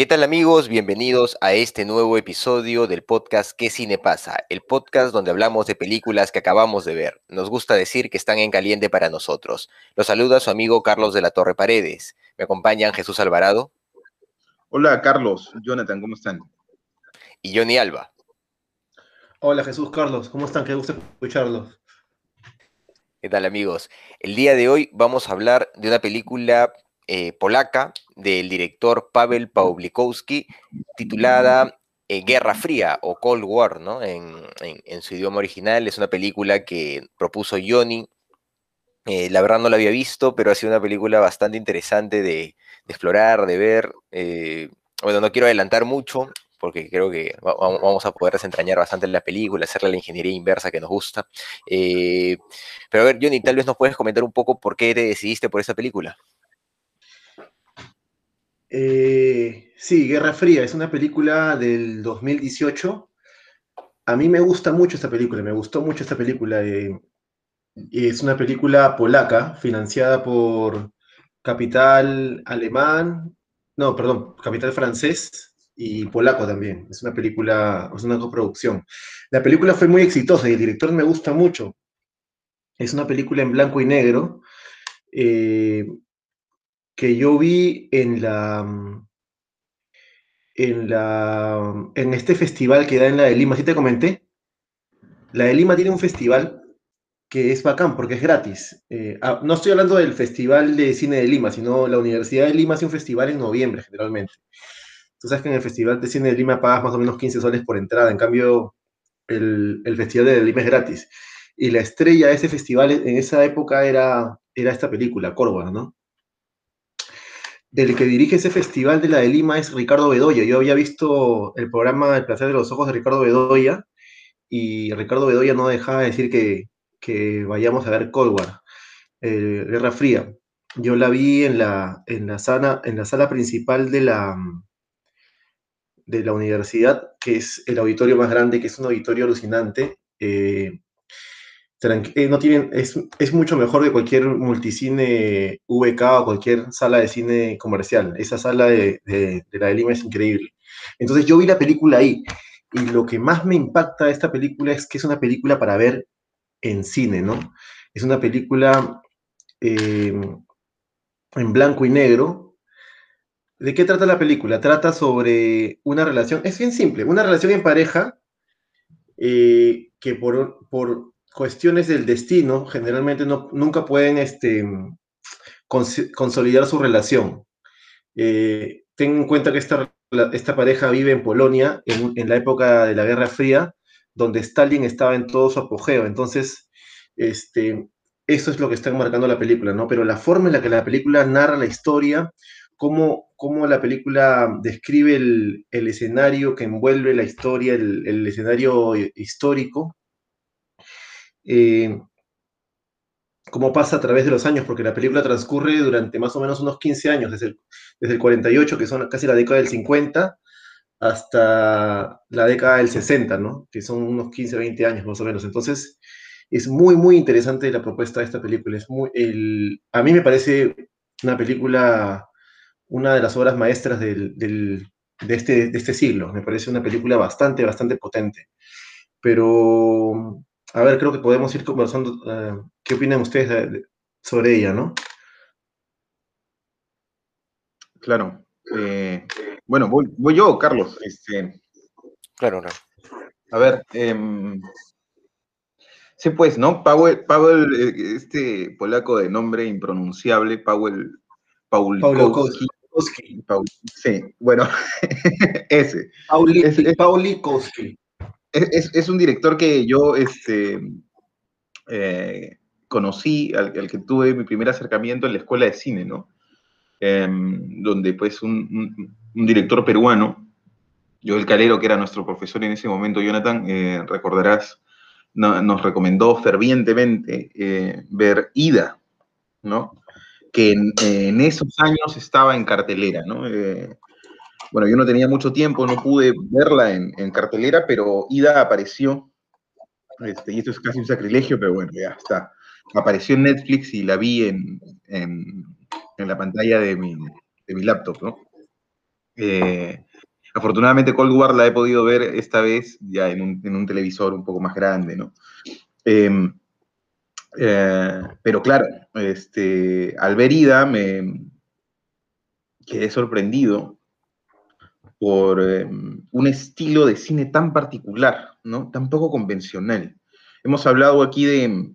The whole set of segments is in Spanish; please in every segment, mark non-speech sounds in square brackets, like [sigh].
¿Qué tal amigos? Bienvenidos a este nuevo episodio del podcast ¿Qué cine pasa? El podcast donde hablamos de películas que acabamos de ver. Nos gusta decir que están en caliente para nosotros. Los saluda su amigo Carlos de la Torre Paredes. Me acompañan Jesús Alvarado. Hola Carlos, Jonathan, ¿cómo están? Y Johnny Alba. Hola Jesús, Carlos, ¿cómo están? Qué gusto escucharlos. ¿Qué tal amigos? El día de hoy vamos a hablar de una película eh, polaca del director Pavel Pawlikowski, titulada eh, Guerra Fría o Cold War, ¿no? En, su idioma original. Es una película que propuso Johnny. Eh, la verdad no la había visto, pero ha sido una película bastante interesante de, explorar, de ver. bueno, no quiero adelantar mucho, porque creo que vamos a poder desentrañar bastante la película, hacerle la ingeniería inversa que nos gusta. pero a ver, Johnny, tal vez nos puedes comentar un poco por qué te decidiste por esa película. Eh, sí, Guerra Fría es una película del 2018. A mí me gusta mucho esta película, me gustó mucho esta película. Eh, es una película polaca, financiada por Capital Alemán, no, perdón, Capital Francés y polaco también. Es una película, es una coproducción. La película fue muy exitosa y el director me gusta mucho. Es una película en blanco y negro. Eh, que yo vi en la mm, en la mm, en este festival que da en la de Lima, ¿sí te comenté? La de Lima tiene un festival que es bacán porque es gratis. Eh, ah, no estoy hablando del Festival de Cine de Lima, sino la Universidad de Lima hace un festival en noviembre generalmente. Tú sabes que en el Festival de Cine de Lima pagas más o menos 15 soles por entrada, en cambio el, el Festival de Lima es gratis. Y la estrella de ese festival en esa época era, era esta película, Córdoba, ¿no? Del que dirige ese festival de la de Lima es Ricardo Bedoya. Yo había visto el programa El placer de los ojos de Ricardo Bedoya y Ricardo Bedoya no dejaba de decir que, vayamos a ver Cold War, eh, Guerra Fría. Yo la vi en la, en la, sala, en la sala principal de la, de la universidad, que es el auditorio más grande, que es un auditorio alucinante. Eh, eh, no tienen, es, es, mucho mejor que cualquier multicine VK o cualquier sala de cine comercial. Esa sala de, de, la de Lima es increíble. Entonces yo vi la película ahí y lo que más me impacta de esta película es que es una película para ver en cine, ¿no? Es una película eh, en blanco y negro. ¿De qué trata la película? Trata sobre una relación, es bien simple, una relación en pareja eh, que por, por cuestiones del destino generalmente no, nunca pueden este, consolidar su relación. Eh, ten en cuenta que esta, esta pareja vive en Polonia en, en, la época de la Guerra Fría, donde Stalin estaba en todo su apogeo. Entonces, este, eso es lo que está marcando la película, ¿no? Pero la forma en la que la película narra la historia, cómo, cómo la película describe el, el, escenario que envuelve la historia, el, el escenario histórico, eh, cómo pasa a través de los años, porque la película transcurre durante más o menos unos 15 años, desde el, desde el 48, que son casi la década del 50, hasta la década del 60, ¿no? Que son unos 15, 20 años más o menos. Entonces, es muy, muy interesante la propuesta de esta película. Es muy, el, a mí me parece una película, una de las obras maestras del, del, de, este, de este siglo. Me parece una película bastante, bastante potente. Pero a ver, creo que podemos ir conversando. Eh, ¿Qué opinan ustedes sobre ella, no? Claro. Eh, bueno, voy, yo, Carlos. Este, claro, no. A ver, em, sí, pues, ¿no? Pavel, eh, este polaco de nombre impronunciable, Pavel Paul sí, bueno, [laughs] ese. Paulikowski es, un director que yo este, eh, conocí, al, que tuve mi primer acercamiento en la escuela de cine, ¿no? em, donde pues un, director peruano, Joel Calero, que era nuestro profesor en ese momento, Jonathan, eh, recordarás, nos recomendó fervientemente eh, ver Ida, ¿no? Que en, esos años estaba en cartelera, ¿no? Bueno, yo no tenía mucho tiempo, no pude verla en, cartelera, pero Ida apareció, este, y esto es casi un sacrilegio, pero bueno, ya está. Apareció en Netflix y la vi en, la pantalla de mi, laptop, ¿no? Eh, afortunadamente Cold War la he podido ver esta vez ya en un, televisor un poco más grande, ¿no? Em, eh, pero claro, este, al ver Ida me quedé sorprendido por em, un estilo de cine tan particular, ¿no? Tan poco convencional. Hemos hablado aquí de,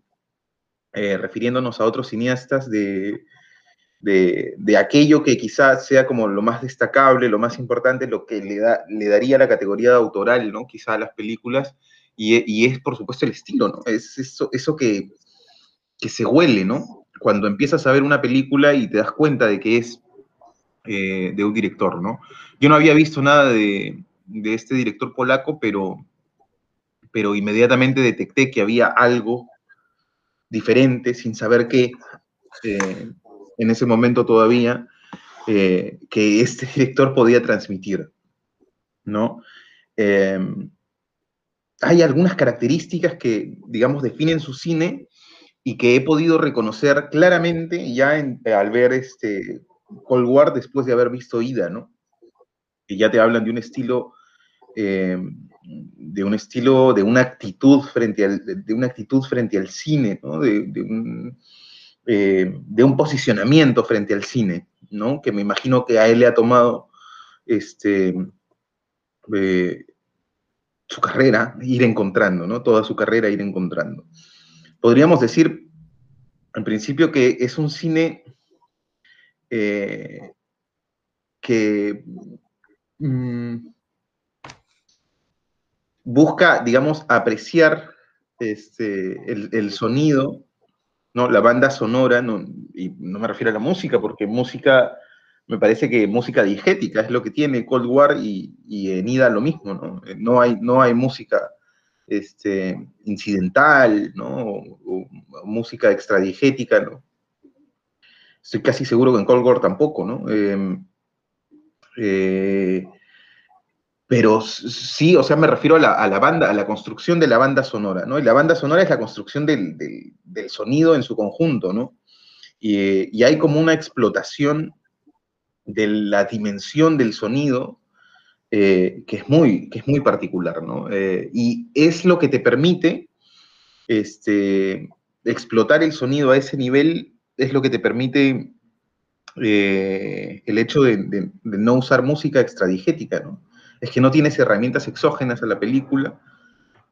eh, refiriéndonos a otros cineastas, de, de, aquello que quizás sea como lo más destacable, lo más importante, lo que le, da, le daría la categoría de autoral, ¿no? Quizá a las películas, y, es por supuesto el estilo, ¿no? Es eso, eso que, que se huele, ¿no? Cuando empiezas a ver una película y te das cuenta de que es eh, de un director, ¿no? Yo no había visto nada de, este director polaco, pero, pero inmediatamente detecté que había algo diferente, sin saber qué, eh, en ese momento todavía, eh, que este [laughs] director podía transmitir, ¿no? hay algunas características que, digamos, definen su cine y que he podido reconocer claramente ya al ver este, Cold War después de haber visto Ida, ¿no? Que ya te hablan de un estilo, eh, de un estilo, de una actitud frente al, de una actitud frente al cine, ¿no? De, un, eh, de un posicionamiento frente al cine, ¿no? Que me imagino que a él le ha tomado este, eh, su carrera, ir encontrando, ¿no? Toda su carrera ir encontrando. Podríamos decir, en principio, que es un cine eh, que mm, busca, digamos, apreciar este, el, sonido, ¿no? la banda sonora, y no me refiero a la música, porque música, me parece que música diegética es lo que tiene Cold War y, en Ida lo mismo, ¿no? No hay, no hay música este, incidental, ¿no? O, música extradigética, ¿no? Estoy casi seguro que en War tampoco, ¿no? Em, eh, pero sí, o sea, me refiero a la, banda, a la construcción de la banda sonora, ¿no? Y la banda sonora es la construcción del, sonido en su conjunto, ¿no? Y, hay como una explotación de la dimensión del sonido eh, que, es muy, que es muy particular, ¿no? Eh, y es lo que te permite este, explotar el sonido a ese nivel es lo que te permite eh, el hecho de, no usar música extradigética, ¿no? Es que no tienes herramientas exógenas a la película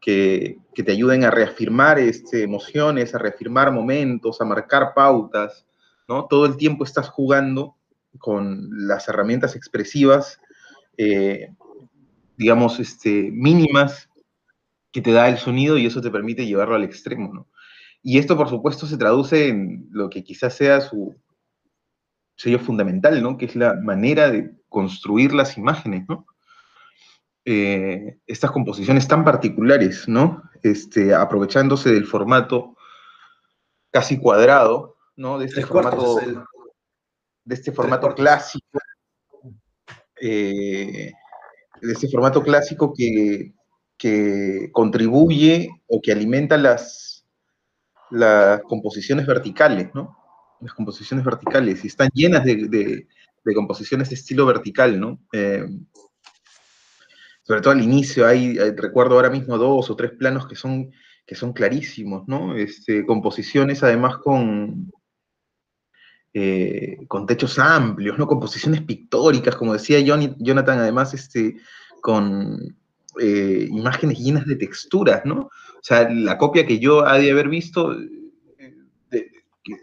que, te ayuden a reafirmar este, emociones, a reafirmar momentos, a marcar pautas, ¿no? Todo el tiempo estás jugando con las herramientas expresivas, eh, digamos, este, mínimas que te da el sonido y eso te permite llevarlo al extremo, ¿no? Y esto, por supuesto, se traduce en lo que quizás sea su sello fundamental, ¿no? Que es la manera de construir las imágenes, ¿no? Eh, estas composiciones tan particulares, ¿no? Este, aprovechándose del formato casi cuadrado, ¿no? De este formato, de este formato clásico, eh, de este formato clásico que, que contribuye o que alimenta las las composiciones verticales, ¿no? Las composiciones verticales, y están llenas de, composiciones de estilo vertical, ¿no? Eh, sobre todo al inicio, hay, recuerdo ahora mismo dos o tres planos que son, que son clarísimos, ¿no? Este, composiciones además con, eh, con techos amplios, ¿no? Composiciones pictóricas, como decía Jonathan, además, este, con eh, imágenes llenas de texturas, ¿no? O sea, la copia que yo ha de haber visto eh,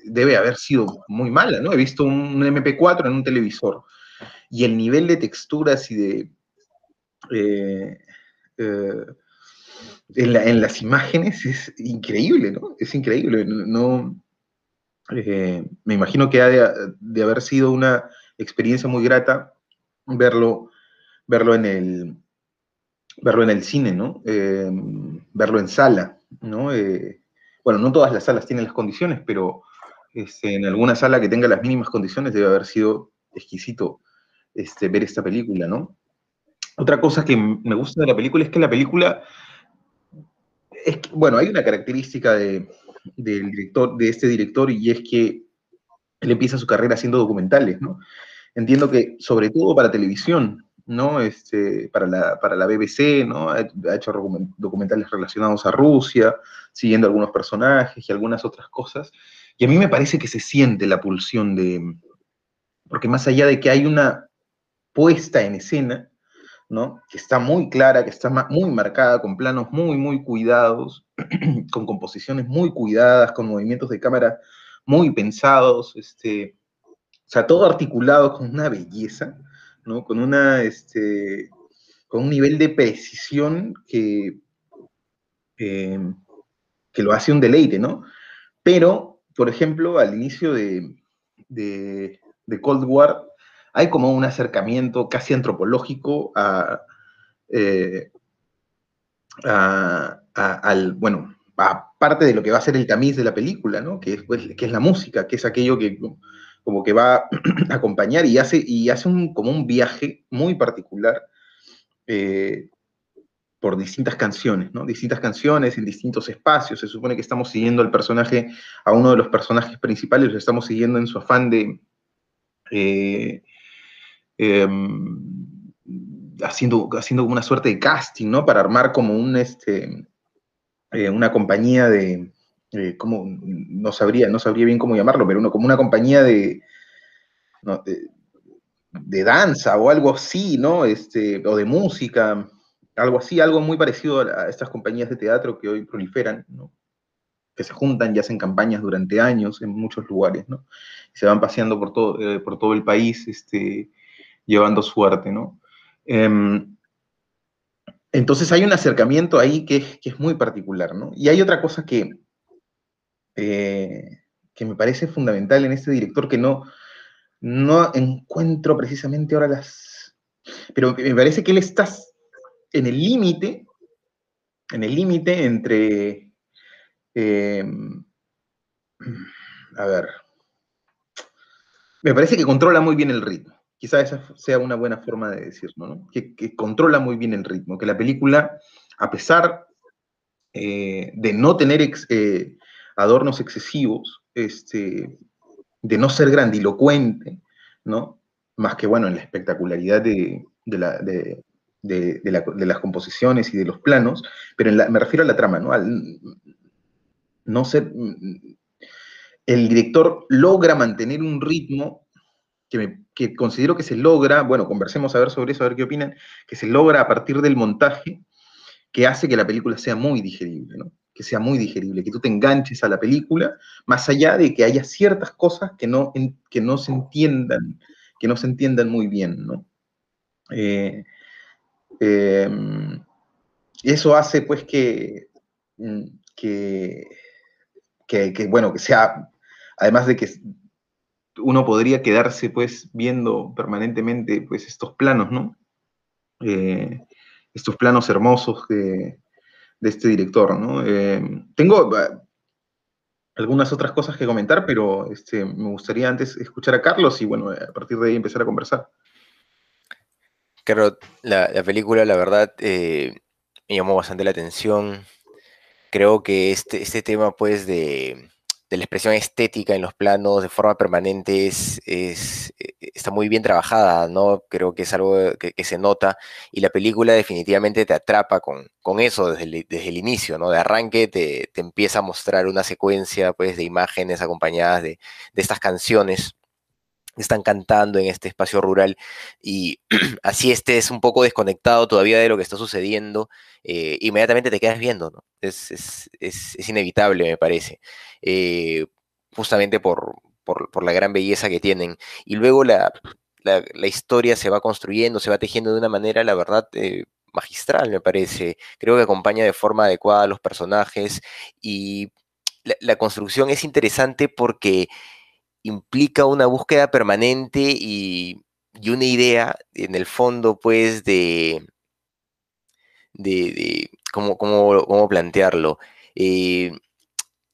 debe haber sido muy mala, ¿no? He visto un MP4 en un televisor y el nivel de texturas y de... Eh, en, las imágenes es increíble, ¿no? Es increíble. No, me imagino que ha de, haber sido una experiencia muy grata verlo, verlo, en, el, verlo en el cine, ¿no? Em, verlo en sala, ¿no? Eh, bueno, no todas las salas tienen las condiciones, pero este, en alguna sala que tenga las mínimas condiciones debe haber sido exquisito este, ver esta película, ¿no? Otra cosa que me gusta de la película es que la película, es bueno, hay una característica de, del director, de este director y es que él empieza su carrera haciendo documentales, ¿no? Entiendo que sobre todo para televisión, ¿no? Este, para, la, para la BBC, ¿no? Ha, hecho documentales relacionados a Rusia, siguiendo algunos personajes y algunas otras cosas. Y a mí me parece que se siente la pulsión de, porque más allá de que hay una puesta en escena, ¿no? Que está muy clara, que está muy marcada, con planos muy, muy cuidados, [clears throat] con composiciones muy cuidadas, con movimientos de cámara muy pensados, este, o sea, todo articulado con una belleza, ¿no? Con una, este, con un nivel de precisión que, em, que lo hace un deleite, ¿no? Pero, por ejemplo, al inicio de, de Cold War, hay como un acercamiento casi antropológico a, eh, al, bueno, a parte de lo que va a ser el tamiz de la película, ¿no? Que es, pues, que es la música, que es aquello que como que va [clears throat] a acompañar y hace, y hace un, como un viaje muy particular eh, por distintas canciones, ¿no? Distintas canciones en distintos espacios. Se supone que estamos siguiendo al personaje, a uno de los personajes principales, lo estamos siguiendo en su afán de, eh, em, haciendo, haciendo una suerte de casting, ¿no? Para armar como un, este, eh, una compañía de, eh, como, no sabría, no sabría bien cómo llamarlo, pero uno, como una compañía de, de, danza o algo así, ¿no? Este, o de música, algo así, algo muy parecido a, estas compañías de teatro que hoy proliferan, ¿no? que se juntan y hacen campañas durante años en muchos lugares, ¿no? se van paseando por todo, eh, por todo el país este, llevando suerte, ¿no? Em, entonces hay un acercamiento ahí que es, muy particular, ¿no? Y hay otra cosa que, eh, que me parece fundamental en este director que no, no encuentro precisamente ahora las... Pero me parece que él está en el límite, en el límite entre... Em, a ver, me parece que controla muy bien el ritmo. Quizá esa sea una buena forma de decirlo, ¿no? Que, controla muy bien el ritmo, que la película, a pesar eh, de no tener eh, adornos excesivos, este, de no ser grandilocuente, ¿no? Más que, bueno, en la espectacularidad de, las composiciones y de los planos, pero me refiero a la trama, ¿no? no ser, el director logra mantener un ritmo que, considero que se logra, bueno, conversemos a ver sobre eso, a ver qué opinan, que se logra a partir del montaje que hace que la película sea muy digerible, ¿no? Que sea muy digerible, que tú te enganches a la película, más allá de que haya ciertas cosas que no, que no se entiendan, que no se entiendan muy bien, ¿no? Eh, em, eso hace pues que, mm, que, que, bueno, que sea además de que uno podría quedarse pues viendo permanentemente pues estos planos, ¿no? Eh, estos planos hermosos de, este director, ¿no? Eh, tengo eh, algunas otras cosas que comentar, pero este, me gustaría antes escuchar a Carlos y bueno, a partir de ahí empezar a conversar. Carlos, la, película, la verdad, me llamó bastante la atención. Creo que este, este tema, pues, de, de la expresión estética en los planos de forma permanente es, eh, está muy bien trabajada, ¿no? Creo que es algo que, se nota y la película definitivamente te atrapa con, con eso desde el, desde el, inicio, ¿no? De arranque te, te, empieza a mostrar una secuencia, pues, de imágenes acompañadas de, de estas canciones están cantando en este espacio rural y [clears throat] así estés un poco desconectado todavía de lo que está sucediendo, eh, inmediatamente te quedas viendo, ¿no? Es, es, es, inevitable, me parece, eh, justamente por, por, por, la gran belleza que tienen. Y luego la, la, historia se va construyendo, se va tejiendo de una manera, la verdad, eh, magistral, me parece. Creo que acompaña de forma adecuada a los personajes y la construcción es interesante porque implica una búsqueda permanente y, y una idea, en el fondo, pues, de, de, cómo, cómo, cómo plantearlo. Eh,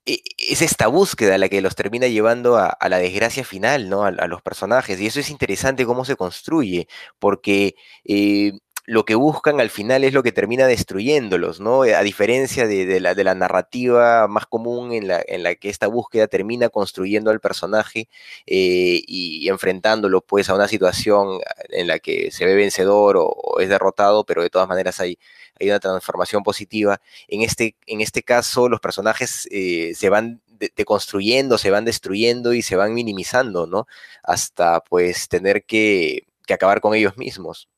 e, es esta búsqueda la que los termina llevando a, la desgracia final, ¿no? A, a, los personajes. Y eso es interesante cómo se construye, porque eh, lo que buscan al final es lo que termina destruyéndolos, ¿no? A diferencia de, la, narrativa más común en la, que esta búsqueda termina construyendo al personaje eh, y enfrentándolo pues a una situación en la que se ve vencedor o, es derrotado, pero de todas maneras hay, una transformación positiva. En este, en este caso, los personajes eh, se van deconstruyendo, se van destruyendo y se van minimizando, ¿no? Hasta pues tener que acabar con ellos mismos.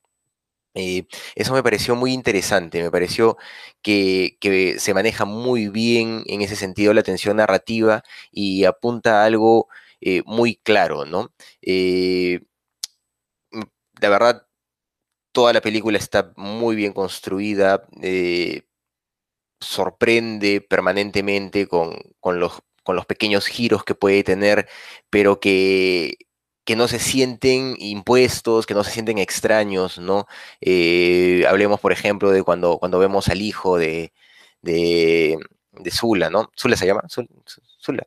Eh, eso me pareció muy interesante, me pareció que, se maneja muy bien en ese sentido la tensión narrativa y apunta a algo eh, muy claro, ¿no? Eh, la verdad, toda la película está muy bien construida, sorprende permanentemente con, con, los, con, los, pequeños giros que puede tener, pero que, que, no se sienten impuestos, que no se sienten extraños, ¿no? Eh, hablemos, por ejemplo, de cuando, cuando vemos al hijo de, de, de Zula, ¿no? ¿Zula se llama? Zula.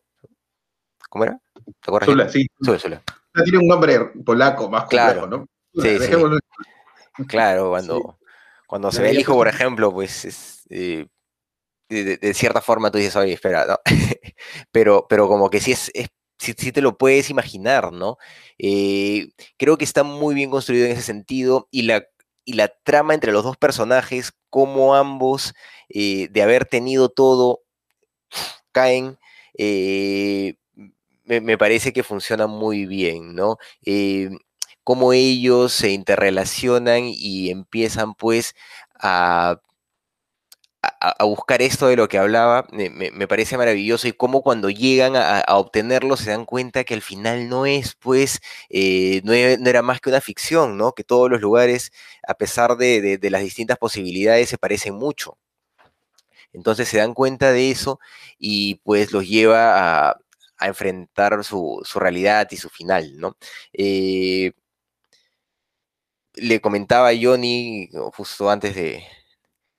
¿Cómo era? ¿Te acuerdas? Zula, sí. Zula, Zula. Tiene un nombre polaco más claro. complejo, ¿no? Sí, sí. Claro, cuando, sí. cuando se ve el hijo, por ejemplo, pues es, eh, de, de, cierta forma tú dices, oye, espera, ¿no? [laughs] pero, pero como que sí, es, es sí, te lo puedes imaginar, ¿no? Eh, creo que está muy bien construido en ese sentido y la, y la trama entre los dos personajes, como ambos, eh, de haber tenido todo, caen. Eh, me, me, parece que funciona muy bien, ¿no? cómo ellos se interrelacionan y empiezan pues a, a, buscar esto de lo que hablaba, me, parece maravilloso y cómo cuando llegan a, obtenerlo se dan cuenta que al final no es pues, eh, no, no, era más que una ficción, ¿no? Que todos los lugares, a pesar de, de, de las distintas posibilidades, se parecen mucho. Entonces se dan cuenta de eso y pues los lleva a, a enfrentar su, su, realidad y su final, ¿no? Eh, le comentaba a Johnny justo antes de,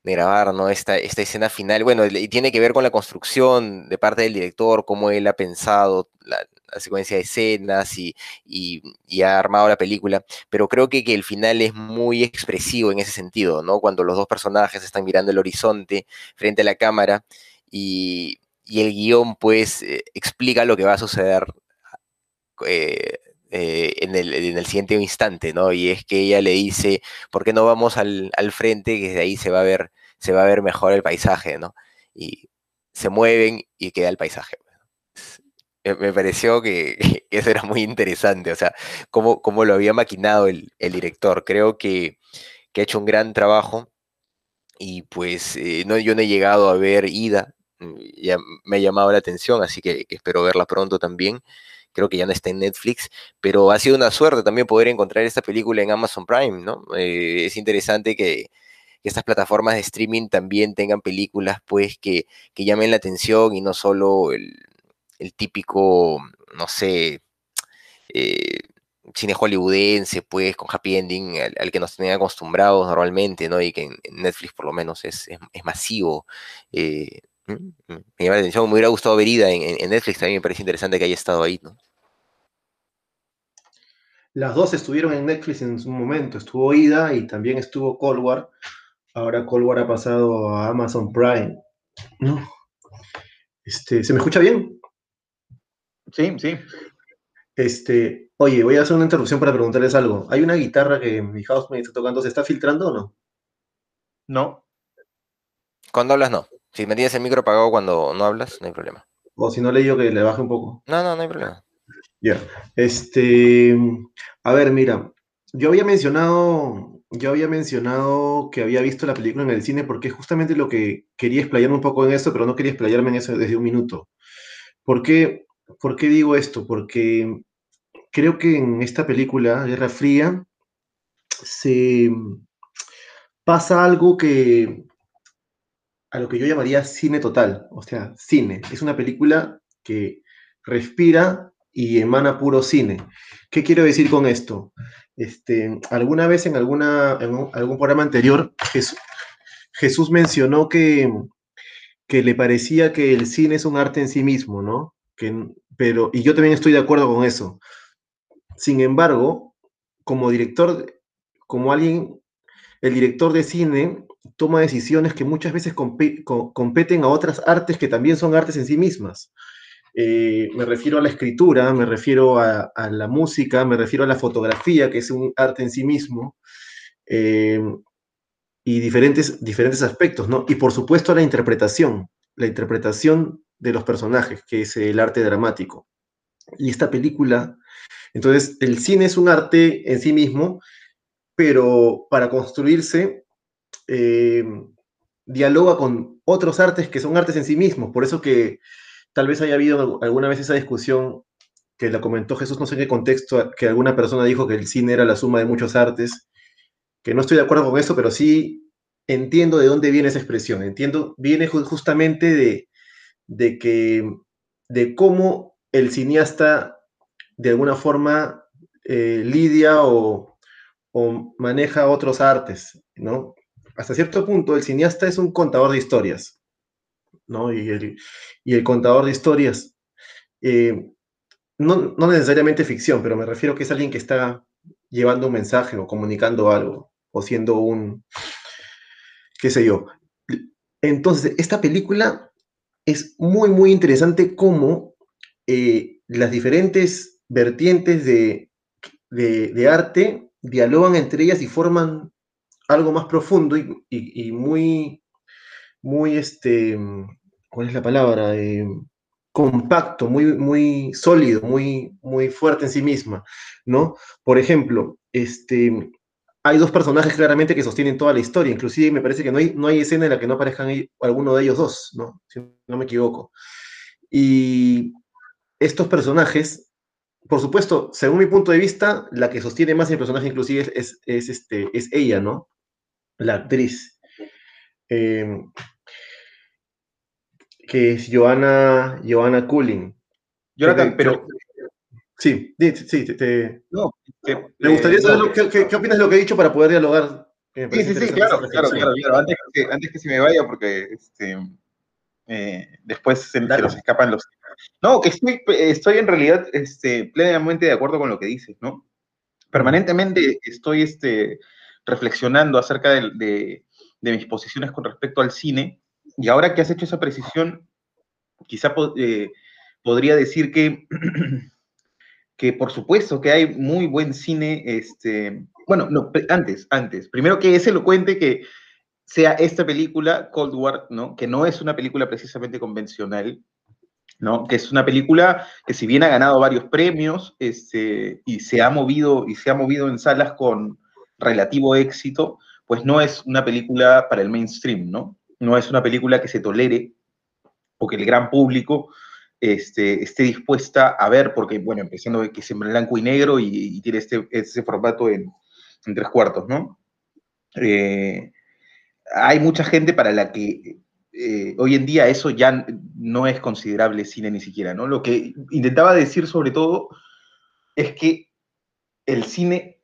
de, grabar, ¿no? Esta, esta escena final, bueno, y tiene que ver con la construcción de parte del director, cómo él ha pensado la, secuencia de escenas y, y, y, ha armado la película, pero creo que, que, el final es muy expresivo en ese sentido, ¿no? Cuando los dos personajes están mirando el horizonte frente a la cámara y, y el guion, pues, eh, explica lo que va a suceder. Eh, eh, en, el, en, el, siguiente instante, ¿no? Y es que ella le dice, ¿por qué no vamos al, al, frente? Que desde ahí se va a ver, se va a ver mejor el paisaje, ¿no? Y se mueven y queda el paisaje. Me pareció que, [laughs] que eso era muy interesante, o sea, cómo, cómo lo había maquinado el, el director. Creo que, que, ha hecho un gran trabajo y pues eh, no, yo no he llegado a ver Ida, ya me ha llamado la atención, así que, que espero verla pronto también creo que ya no está en Netflix, pero ha sido una suerte también poder encontrar esta película en Amazon Prime, ¿no? Eh, es interesante que, estas plataformas de streaming también tengan películas, pues, que, que llamen la atención y no solo el, el típico, no sé, eh, cine hollywoodense, pues, con happy ending, al, que nos tienen acostumbrados normalmente, ¿no? Y que en, Netflix por lo menos es, es, es masivo. Eh, me llama la atención, me hubiera gustado ver Ida en, en, Netflix, también me parece interesante que haya estado ahí, ¿no? Las dos estuvieron en Netflix en su momento, estuvo Ida y también estuvo Cold War. Ahora Cold War ha pasado a Amazon Prime. ¿No? Este, ¿Se me escucha bien? Sí, sí. Este, oye, voy a hacer una interrupción para preguntarles algo. Hay una guitarra que mi housemate está tocando, ¿se está filtrando o no? No. Cuando hablas, no. Si me tienes el micro apagado cuando no hablas, no hay problema. O si no le digo que le baje un poco. No, no, no hay problema. Ya. Yeah. Este, a ver, mira, yo había mencionado, yo había mencionado que había visto la película en el cine porque es justamente lo que quería explayarme un poco en eso, pero no quería explayarme en eso desde un minuto. ¿Por qué, ¿Por qué digo esto? Porque creo que en esta película, Guerra Fría, se pasa algo que a lo que yo llamaría cine total, o sea, cine. Es una película que respira y emana puro cine. ¿Qué quiero decir con esto? Este, alguna vez en, alguna, en algún programa anterior, Jesús, Jesús mencionó que, que le parecía que el cine es un arte en sí mismo, ¿no? Que, pero, y yo también estoy de acuerdo con eso. Sin embargo, como director, como alguien, el director de cine toma decisiones que muchas veces competen a otras artes que también son artes en sí mismas. Eh, me refiero a la escritura, me refiero a, la música, me refiero a la fotografía, que es un arte en sí mismo, eh, y diferentes, diferentes aspectos, ¿no? Y por supuesto a la interpretación, la interpretación de los personajes, que es el arte dramático. Y esta película, entonces, el cine es un arte en sí mismo, pero para construirse, eh, dialoga con otros artes que son artes en sí mismos. Por eso que tal vez haya habido alguna vez esa discusión que la comentó Jesús, no sé en qué contexto, que alguna persona dijo que el cine era la suma de muchos artes, que no estoy de acuerdo con eso, pero sí entiendo de dónde viene esa expresión. Entiendo, viene justamente de, de que, de cómo el cineasta de alguna forma eh, lidia o, o, maneja otros artes, ¿no? Hasta cierto punto, el cineasta es un contador de historias. ¿no? Y el, y el contador de historias, eh, no, no, necesariamente ficción, pero me refiero que es alguien que está llevando un mensaje o comunicando algo, o siendo un, qué sé yo. Entonces, esta película es muy, muy interesante cómo eh, las diferentes vertientes de, de, de, arte dialogan entre ellas y forman algo más profundo y, muy, muy, este, ¿cuál es la palabra? Eh, compacto, muy, muy sólido, muy, muy fuerte en sí misma, ¿no? Por ejemplo, este, hay dos personajes claramente que sostienen toda la historia, inclusive me parece que no hay, no hay escena en la que no aparezcan alguno de ellos dos, ¿no? Si no me equivoco. Y estos personajes, por supuesto, según mi punto de vista, la que sostiene más el personaje inclusive es, es, este, es ella, ¿no? La actriz. Eh, que es Joanna, Joanna Cooling. Jonathan, pero... Sí, sí, sí, te, no, me gustaría saber lo, qué, qué, opinas de lo que he dicho para poder dialogar. Sí, sí, sí, claro, claro, claro, claro, Antes que, antes que se me vaya, porque este, eh, después se, se, nos escapan los... No, que estoy, estoy en realidad este, plenamente de acuerdo con lo que dices, ¿no? Permanentemente estoy este, reflexionando acerca de, de, mis posiciones con respecto al cine, y ahora que has hecho esa precisión, quizá eh, podría decir que, [clears throat] que por supuesto que hay muy buen cine, este, bueno, no, antes, antes, primero que es elocuente que sea esta película, Cold War, ¿no? que no es una película precisamente convencional, que es una película que si bien ha ganado varios premios este, y, se ha movido, y se ha movido en salas con relativo éxito, pues no es una película para el mainstream, ¿no? no es una película que se tolere o que el gran público este, esté dispuesta a ver, porque, bueno, empezando que es en blanco y negro y, tiene este, ese formato en, tres cuartos, ¿no? Eh, hay mucha gente para la que eh, hoy en día eso ya no es considerable cine ni siquiera, ¿no? Lo que intentaba decir sobre todo es que el cine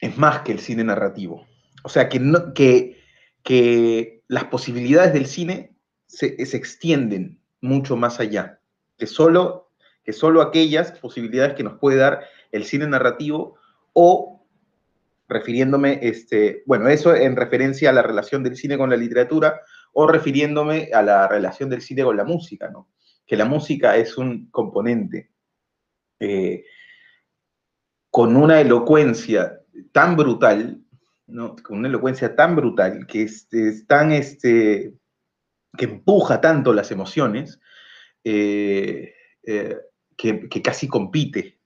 es más que el cine narrativo. O sea, que, que que las posibilidades del cine se, extienden mucho más allá, que solo, que solo aquellas posibilidades que nos puede dar el cine narrativo o refiriéndome, este, bueno, eso en referencia a la relación del cine con la literatura o refiriéndome a la relación del cine con la música, ¿no? Que la música es un componente eh, con una elocuencia tan brutal con una elocuencia tan brutal, que es, tan, este, que empuja tanto las emociones, eh, eh, que, casi compite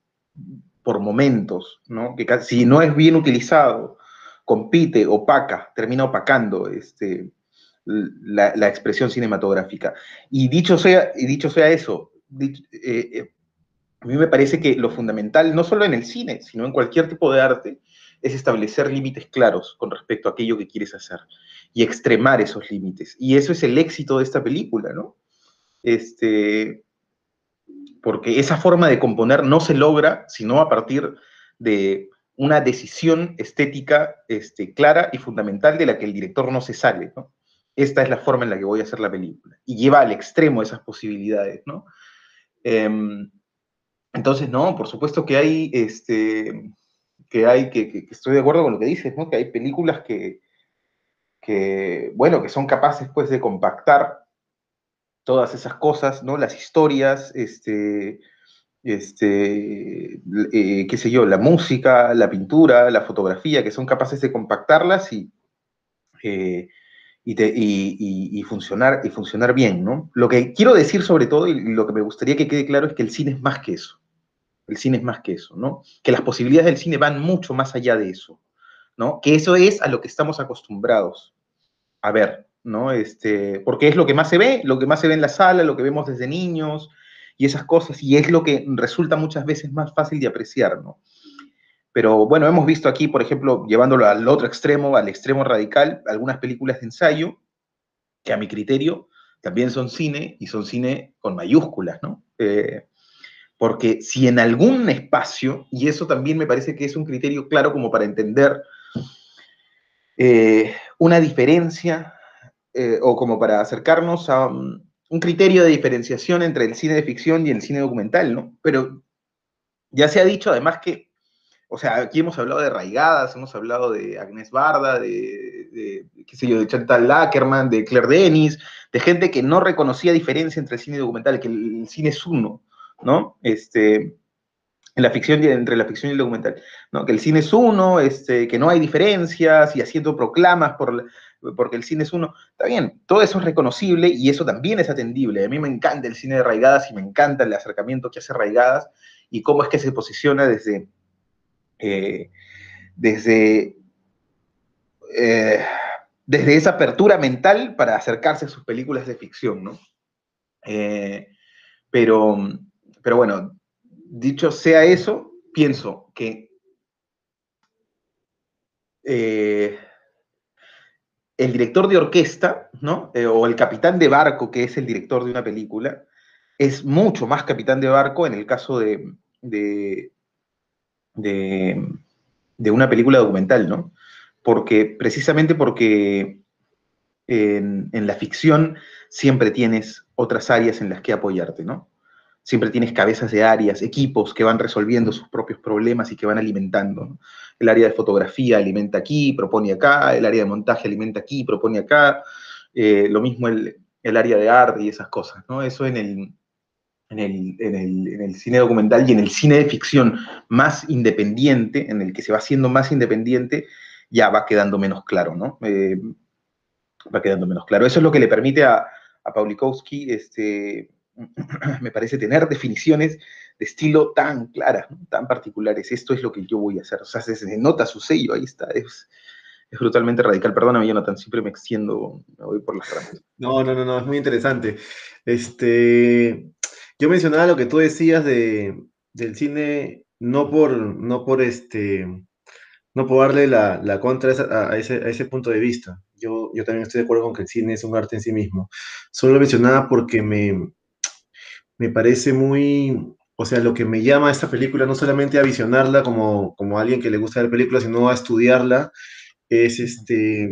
por momentos, ¿no? que si no es bien utilizado, compite, opaca, termina opacando este, la, expresión cinematográfica. Y dicho sea, dicho sea eso, eh, a mí me parece que lo fundamental, no solo en el cine, sino en cualquier tipo de arte, es establecer límites claros con respecto a aquello que quieres hacer y extremar esos límites. Y eso es el éxito de esta película, ¿no? Este, porque esa forma de componer no se logra sino a partir de una decisión estética este, clara y fundamental de la que el director no se sale, ¿no? Esta es la forma en la que voy a hacer la película. Y lleva al extremo esas posibilidades, ¿no? Em, entonces, no, por supuesto que hay, este, que hay, que, estoy de acuerdo con lo que dices, ¿no? Que hay películas que, que, bueno, que son capaces, pues, de compactar todas esas cosas, ¿no? Las historias, este, este, eh, qué sé yo, la música, la pintura, la fotografía, que son capaces de compactarlas y, eh, y, funcionar, y funcionar bien, ¿no? Lo que quiero decir sobre todo, y lo que me gustaría que quede claro, es que el cine es más que eso. El cine es más que eso, ¿no? Que las posibilidades del cine van mucho más allá de eso, ¿no? Que eso es a lo que estamos acostumbrados a ver, ¿no? Este, porque es lo que más se ve, lo que más se ve en la sala, lo que vemos desde niños y esas cosas, y es lo que resulta muchas veces más fácil de apreciar, ¿no? Pero bueno, hemos visto aquí, por ejemplo, llevándolo al otro extremo, al extremo radical, algunas películas de ensayo que a mi criterio también son cine y son cine con mayúsculas, ¿no? Eh, porque si en algún espacio, y eso también me parece que es un criterio claro como para entender eh, una diferencia eh, o como para acercarnos a un, un criterio de diferenciación entre el cine de ficción y el cine documental, ¿no? Pero ya se ha dicho además que o sea, aquí hemos hablado de Raigadas, hemos hablado de Agnes Barda, de, qué sé yo, de Chantal Lackerman, de Claire Denis, de gente que no reconocía diferencia entre el cine documental, que el, cine es uno, ¿no? Este, en la ficción, entre la ficción y el documental, ¿no? Que el cine es uno, este, que no hay diferencias y haciendo proclamas por, porque el cine es uno. Está bien, todo eso es reconocible y eso también es atendible. A mí me encanta el cine de Raigadas y me encanta el acercamiento que hace Raigadas y cómo es que se posiciona desde eh, desde, eh, desde esa apertura mental para acercarse a sus películas de ficción, ¿no? Eh, pero, pero bueno, dicho sea eso, pienso que el director de orquesta, ¿no? o el capitán de barco, que es el director de una película, es mucho más capitán de barco en el caso de, de, una película documental, ¿no? Porque, precisamente porque en, la ficción siempre tienes otras áreas en las que apoyarte, ¿no? Siempre tienes cabezas de áreas, equipos que van resolviendo sus propios problemas y que van alimentando. El área de fotografía alimenta aquí, propone acá, el área de montaje alimenta aquí, propone acá, eh, lo mismo el, el, área de arte y esas cosas, ¿no? Eso en el, en el, cine documental y en el cine de ficción más independiente, en el que se va haciendo más independiente, ya va quedando menos claro, ¿no? Eh, va quedando menos claro. Eso es lo que le permite a, a Paulikowski, este, [clears throat] me parece, tener definiciones de estilo tan claras, tan particulares. Esto es lo que yo voy a hacer. O sea, se, nota su sello, ahí está. Es, es brutalmente radical. Perdóname, Jonathan, siempre me extiendo, me voy por las ramas. No, no, no, no, es muy interesante. Este, yo mencionaba lo que tú decías de, del cine, no por, no por este, no por darle la, la contra a ese, a ese, punto de vista. Yo, yo también estoy de acuerdo con que el cine es un arte en sí mismo. Solo lo mencionaba porque me, me parece muy, o sea, lo que me llama a esta película, no solamente a visionarla como, como alguien que le gusta ver películas, sino a estudiarla, es este,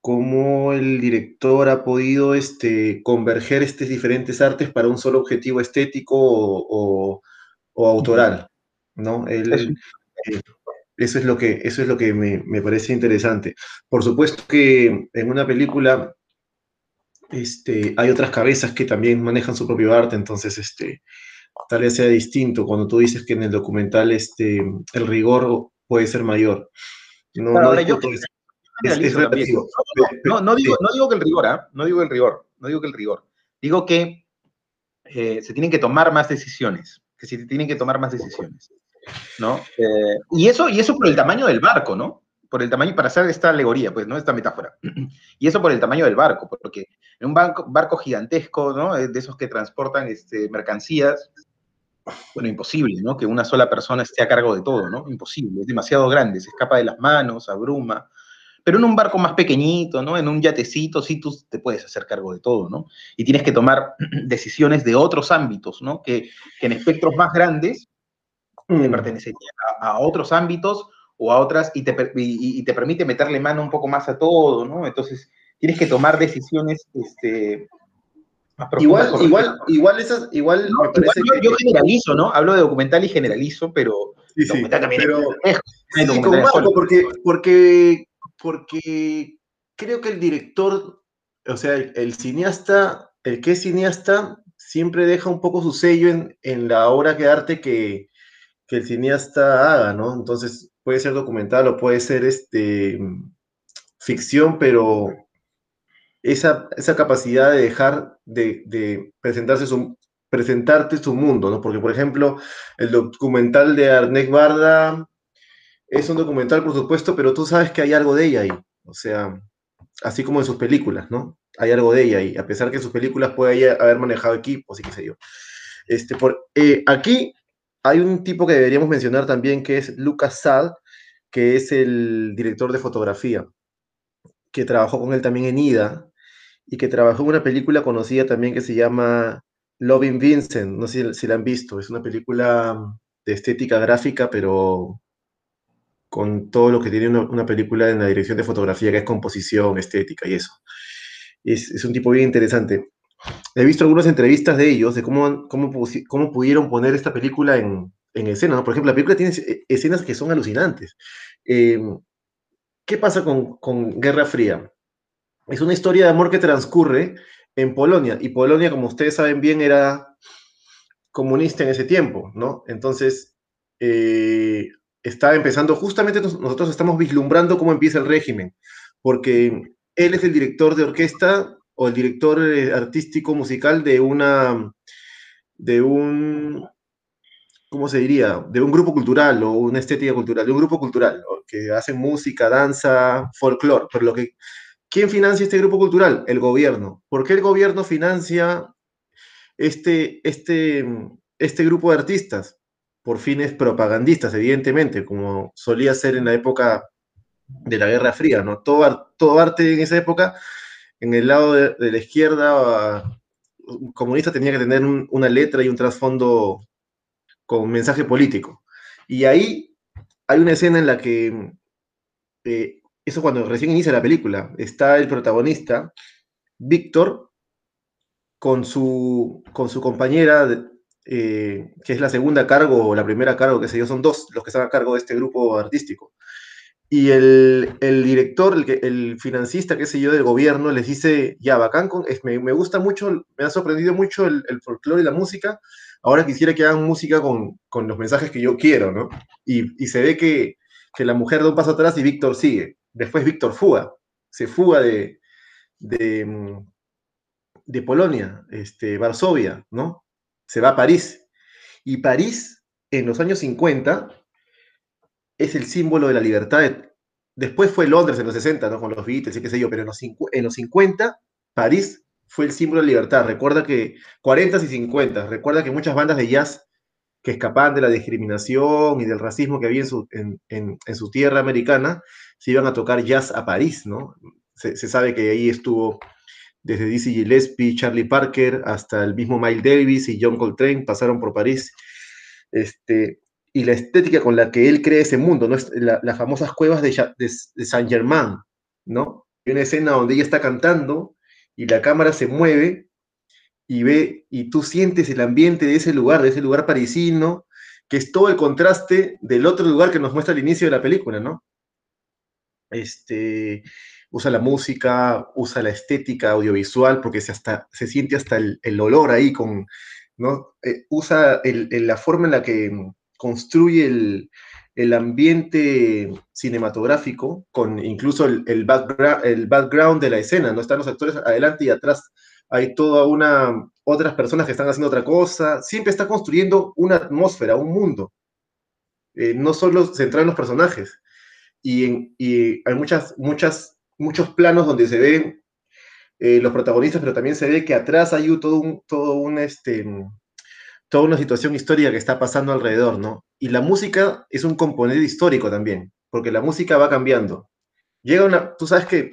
cómo el director ha podido este, converger estos diferentes artes para un solo objetivo estético o, autoral, ¿no? Eh, eso es lo que, eso es lo que me, parece interesante. Por supuesto que en una película este, hay otras cabezas que también manejan su propio arte, entonces este, tal vez sea distinto cuando tú dices que en el documental este, el rigor puede ser mayor. No, no, no, digo, no digo que el rigor, ¿ah? no digo el rigor, no digo que el rigor. Digo que eh, se tienen que tomar más decisiones, que se tienen que tomar más decisiones, ¿no? Eh, y, eso, y eso por el tamaño del barco, ¿no? Por el tamaño, para hacer esta alegoría, pues, ¿no? Esta metáfora. [clears throat] Y eso por el tamaño del barco, porque en un barco, barco gigantesco, ¿no? Eh, de esos que transportan este, mercancías, bueno, imposible, ¿no? Que una sola persona esté a cargo de todo, ¿no? Imposible, es demasiado grande, se escapa de las manos, abruma, Pero en un barco más pequeñito, ¿no? En un yatecito, sí tú te puedes hacer cargo de todo, ¿no? Y tienes que tomar [clears throat] decisiones de otros ámbitos, ¿no? Que, en espectros más grandes te pertenecerían a, otros ámbitos o a otras y te, y te permite meterle mano un poco más a todo, ¿no? Entonces tienes que tomar decisiones este, igual, igual, igual esas, igual me parece que... yo, generalizo, ¿no? Hablo de documental y generalizo, pero sí, sí, también pero, sí, comparto, porque, porque, porque creo que el director, o sea, el, cineasta, el que es cineasta, siempre deja un poco su sello en, en la obra de arte que, que el cineasta haga, ¿no? Entonces, puede ser documental o puede ser este ficción, pero esa, esa capacidad de dejar de, presentarse su, presentarte su mundo, ¿no? Porque, por ejemplo, el documental de Arnek Barda es un documental, por supuesto, pero tú sabes que hay algo de ella ahí. O sea, así como en sus películas, ¿no? Hay algo de ella ahí, a pesar que en sus películas puede haber manejado equipos y qué sé yo. Este, por, eh, aquí hay un tipo que deberíamos mencionar también, que es Lucas Sal, que es el director de fotografía, que trabajó con él también en Ida, y que trabajó en una película conocida también que se llama Loving Vincent, no sé si, la han visto, es una película de estética gráfica, pero con todo lo que tiene una, película en la dirección de fotografía, que es composición, estética y eso. Es, un tipo bien interesante. He visto algunas entrevistas de ellos, de cómo, cómo, cómo pudieron poner esta película en, en escena. Por ejemplo, la película tiene escenas que son alucinantes. Eh, ¿Qué pasa con, con Guerra Fría? es una historia de amor que transcurre en Polonia. Y Polonia, como ustedes saben bien, era comunista en ese tiempo, ¿no? Entonces, eh, está empezando, justamente nosotros estamos vislumbrando cómo empieza el régimen, porque él es el director de orquesta o el director eh, artístico musical de una, de un, ¿cómo se diría? De un grupo cultural o una estética cultural, de un grupo cultural, que hace música, danza, folclore, pero lo que ¿Quién financia este grupo cultural? El gobierno. ¿Por qué el gobierno financia este, este, este grupo de artistas? Por fines propagandistas, evidentemente, como solía ser en la época de la Guerra Fría, ¿no? Todo, todo arte en esa época, en el lado de, la izquierda comunista tenía que tener una letra y un trasfondo con mensaje político. Y ahí hay una escena en la que eh, eso cuando recién inicia la película, está el protagonista, Víctor, con su, con su compañera, eh, que es la segunda cargo o la primera cargo, que sé yo, son dos los que están a cargo de este grupo artístico. Y el, director, el, el financista, qué sé yo, del gobierno, les dice, ya, bacán, me, gusta mucho, me ha sorprendido mucho el, el folclore y la música, ahora quisiera que hagan música con, los mensajes que yo quiero, ¿no? Y, se ve que, que, la mujer da un paso atrás y Víctor sigue. Después Víctor fuga, se fuga de, de, mm, de, Polonia, este, Varsovia, ¿no? Se va a París. Y París, en los años 50, es el símbolo de la libertad. Después fue Londres en los 60, ¿no? Con los Beatles y qué sé yo, pero en los, en los 50, París fue el símbolo de libertad. Recuerda que 40 y 50, recuerda que muchas bandas de jazz que escapaban de la discriminación y del racismo que había en su, en su tierra americana, se iban a tocar jazz a París, ¿no? Se, sabe que ahí estuvo desde Dizzy Gillespie, Charlie Parker, hasta el mismo Miles Davis y John Coltrane, pasaron por París. Este, y la estética con la que él cree ese mundo, ¿no? Es las famosas cuevas de, de, Saint Germain, ¿no? Hay una escena donde ella está cantando y la cámara se mueve y ve, y tú sientes el ambiente de ese lugar, de ese lugar parisino, que es todo el contraste del otro lugar que nos muestra al inicio de la película, ¿no? Este, usa la música, usa la estética audiovisual, porque se, hasta, se siente hasta el, olor ahí, con, ¿no? Eh, usa la forma en la que construye el, ambiente cinematográfico, con incluso el, background, el background de la escena, ¿no? Están los actores adelante y atrás hay toda una, otras personas que están haciendo otra cosa, siempre está construyendo una atmósfera, un mundo, eh, no solo centrado en los personajes y, hay muchas, muchas, muchos planos donde se ven eh, los protagonistas, pero también se ve que atrás hay todo un, todo un, este, toda una situación histórica que está pasando alrededor, ¿no? Y la música es un componente histórico también, porque la música va cambiando. llega una, tú sabes que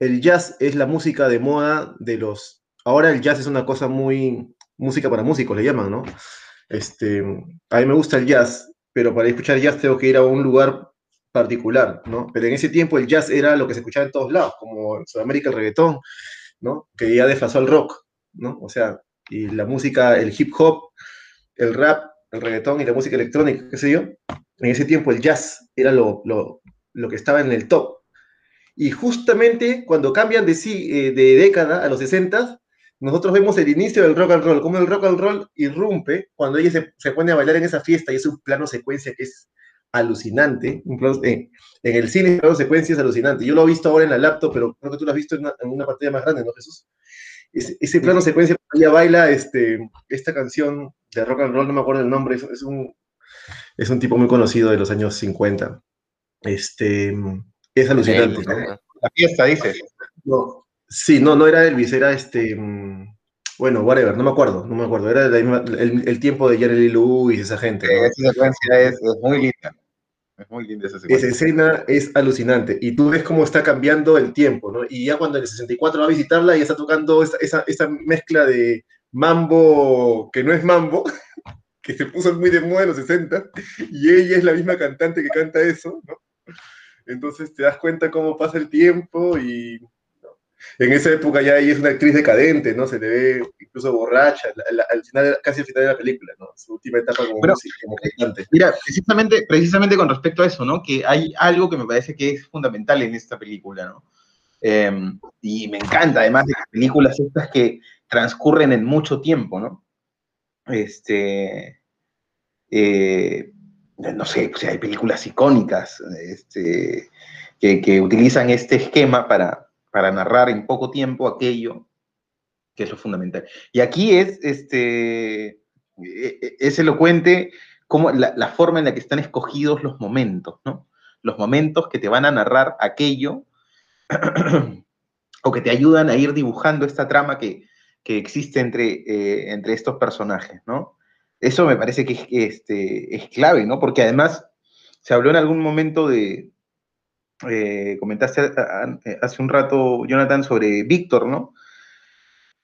el jazz es la música de moda de los, ahora el jazz es una cosa muy, música para músicos le llaman, ¿no? Este, a mí me gusta el jazz, pero para escuchar jazz tengo que ir a un lugar particular, ¿no? Pero en ese tiempo el jazz era lo que se escuchaba en todos lados, como en Sudamérica el reggaetón, ¿no? Que ya desfasó al rock, ¿no? O sea, y la música, el hip hop, el rap, el reggaetón y la música electrónica, qué sé yo, en ese tiempo el jazz era lo, lo, lo que estaba en el top. Y justamente cuando cambian de, eh, de década a los 60, nosotros vemos el inicio del rock and roll, como el rock and roll irrumpe cuando ella se, se pone a bailar en esa fiesta y es un plano secuencia que es alucinante. En, en el cine, plano secuencia es alucinante. Yo lo he visto ahora en la laptop, pero creo que tú lo has visto en una, en una pantalla más grande, ¿no, Jesús? Ese, ese plano secuencia, ella baila este, esta canción de rock and roll, no me acuerdo el nombre, es, es, un, es un tipo muy conocido de los años 50. Este, es alucinante. ¿no? La fiesta, dice. No, sí, no, no era Elvis, era este. Bueno, whatever, no me acuerdo, no me acuerdo. Era el, el, tiempo de Jerry Lee Lewis, esa gente. ¿no? Esa secuencia es, es, muy linda. Es muy linda esa secuencia. Esa escena es alucinante. Y tú ves cómo está cambiando el tiempo, ¿no? Y ya cuando en el 64 va a visitarla y está tocando esa, esa, esa mezcla de mambo que no es mambo, [laughs] que se puso muy de moda en los 60, y ella es la misma cantante que canta eso, ¿no? Entonces te das cuenta cómo pasa el tiempo y. en esa época ya ella es una actriz decadente, ¿no? Se le ve incluso borracha, la, la, al final, casi al final de la película, ¿no? Su última etapa como, Pero, música, como cantante. Mira, precisamente, precisamente con respecto a eso, ¿no? Que hay algo que me parece que es fundamental en esta película, ¿no? Eh, y me encanta, además, de las películas estas que transcurren en mucho tiempo, ¿no? Este... Eh, no sé, o sea, hay películas icónicas este, que, que, utilizan este esquema para, para, narrar en poco tiempo aquello que es lo fundamental. Y aquí es, este, es elocuente como la, la, forma en la que están escogidos los momentos, ¿no? Los momentos que te van a narrar aquello [clears throat] o que te ayudan a ir dibujando esta trama que, que existe entre, eh, entre estos personajes, ¿no? Eso me parece que es, este, es clave, ¿no? Porque además se habló en algún momento de, eh, comentaste hace un rato, Jonathan, sobre Víctor, ¿no?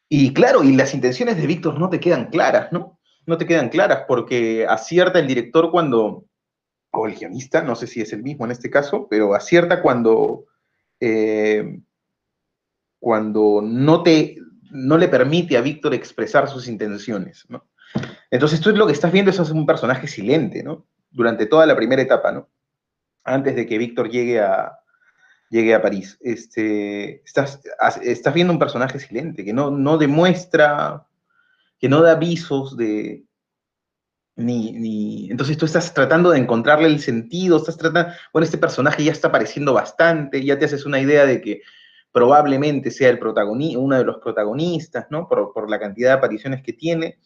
Y claro, y las intenciones de Víctor no te quedan claras, ¿no? No te quedan claras porque acierta el director cuando, o el guionista, no sé si es el mismo en este caso, pero acierta cuando, eh, cuando no, te, no le permite a Víctor expresar sus intenciones, ¿no? Entonces tú lo que estás viendo es un personaje silente, ¿no? Durante toda la primera etapa, ¿no? Antes de que Víctor llegue a, llegue a París. Este, estás, estás viendo un personaje silente, que no, no demuestra, que no da avisos de... Ni, ni, entonces tú estás tratando de encontrarle el sentido, estás tratando, bueno, este personaje ya está apareciendo bastante, ya te haces una idea de que probablemente sea el protagonista, uno de los protagonistas, ¿no? Por, por la cantidad de apariciones que tiene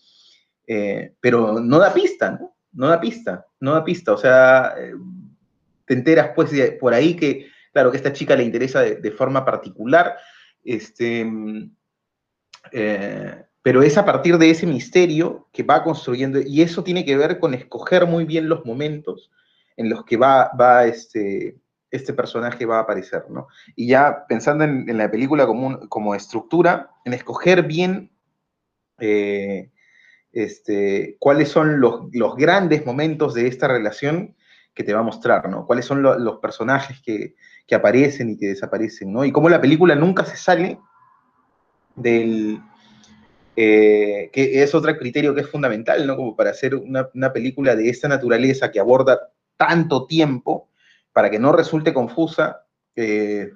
eh, pero no da pista, ¿no? No da pista, no da pista. O sea, eh, te enteras pues por ahí que, claro, que esta chica le interesa de, forma particular, este, eh, pero es a partir de ese misterio que va construyendo, y eso tiene que ver con escoger muy bien los momentos en los que va, va este, este personaje va a aparecer, ¿no? Y ya pensando en, la película como, como estructura, en escoger bien eh, este, cuáles son los, los, grandes momentos de esta relación que te va a mostrar, ¿no? Cuáles son lo, los personajes que, que, aparecen y que desaparecen, ¿no? Y cómo la película nunca se sale del... Eh, que es otro criterio que es fundamental, ¿no? Como para hacer una, una película de esta naturaleza que aborda tanto tiempo, para que no resulte confusa, eh,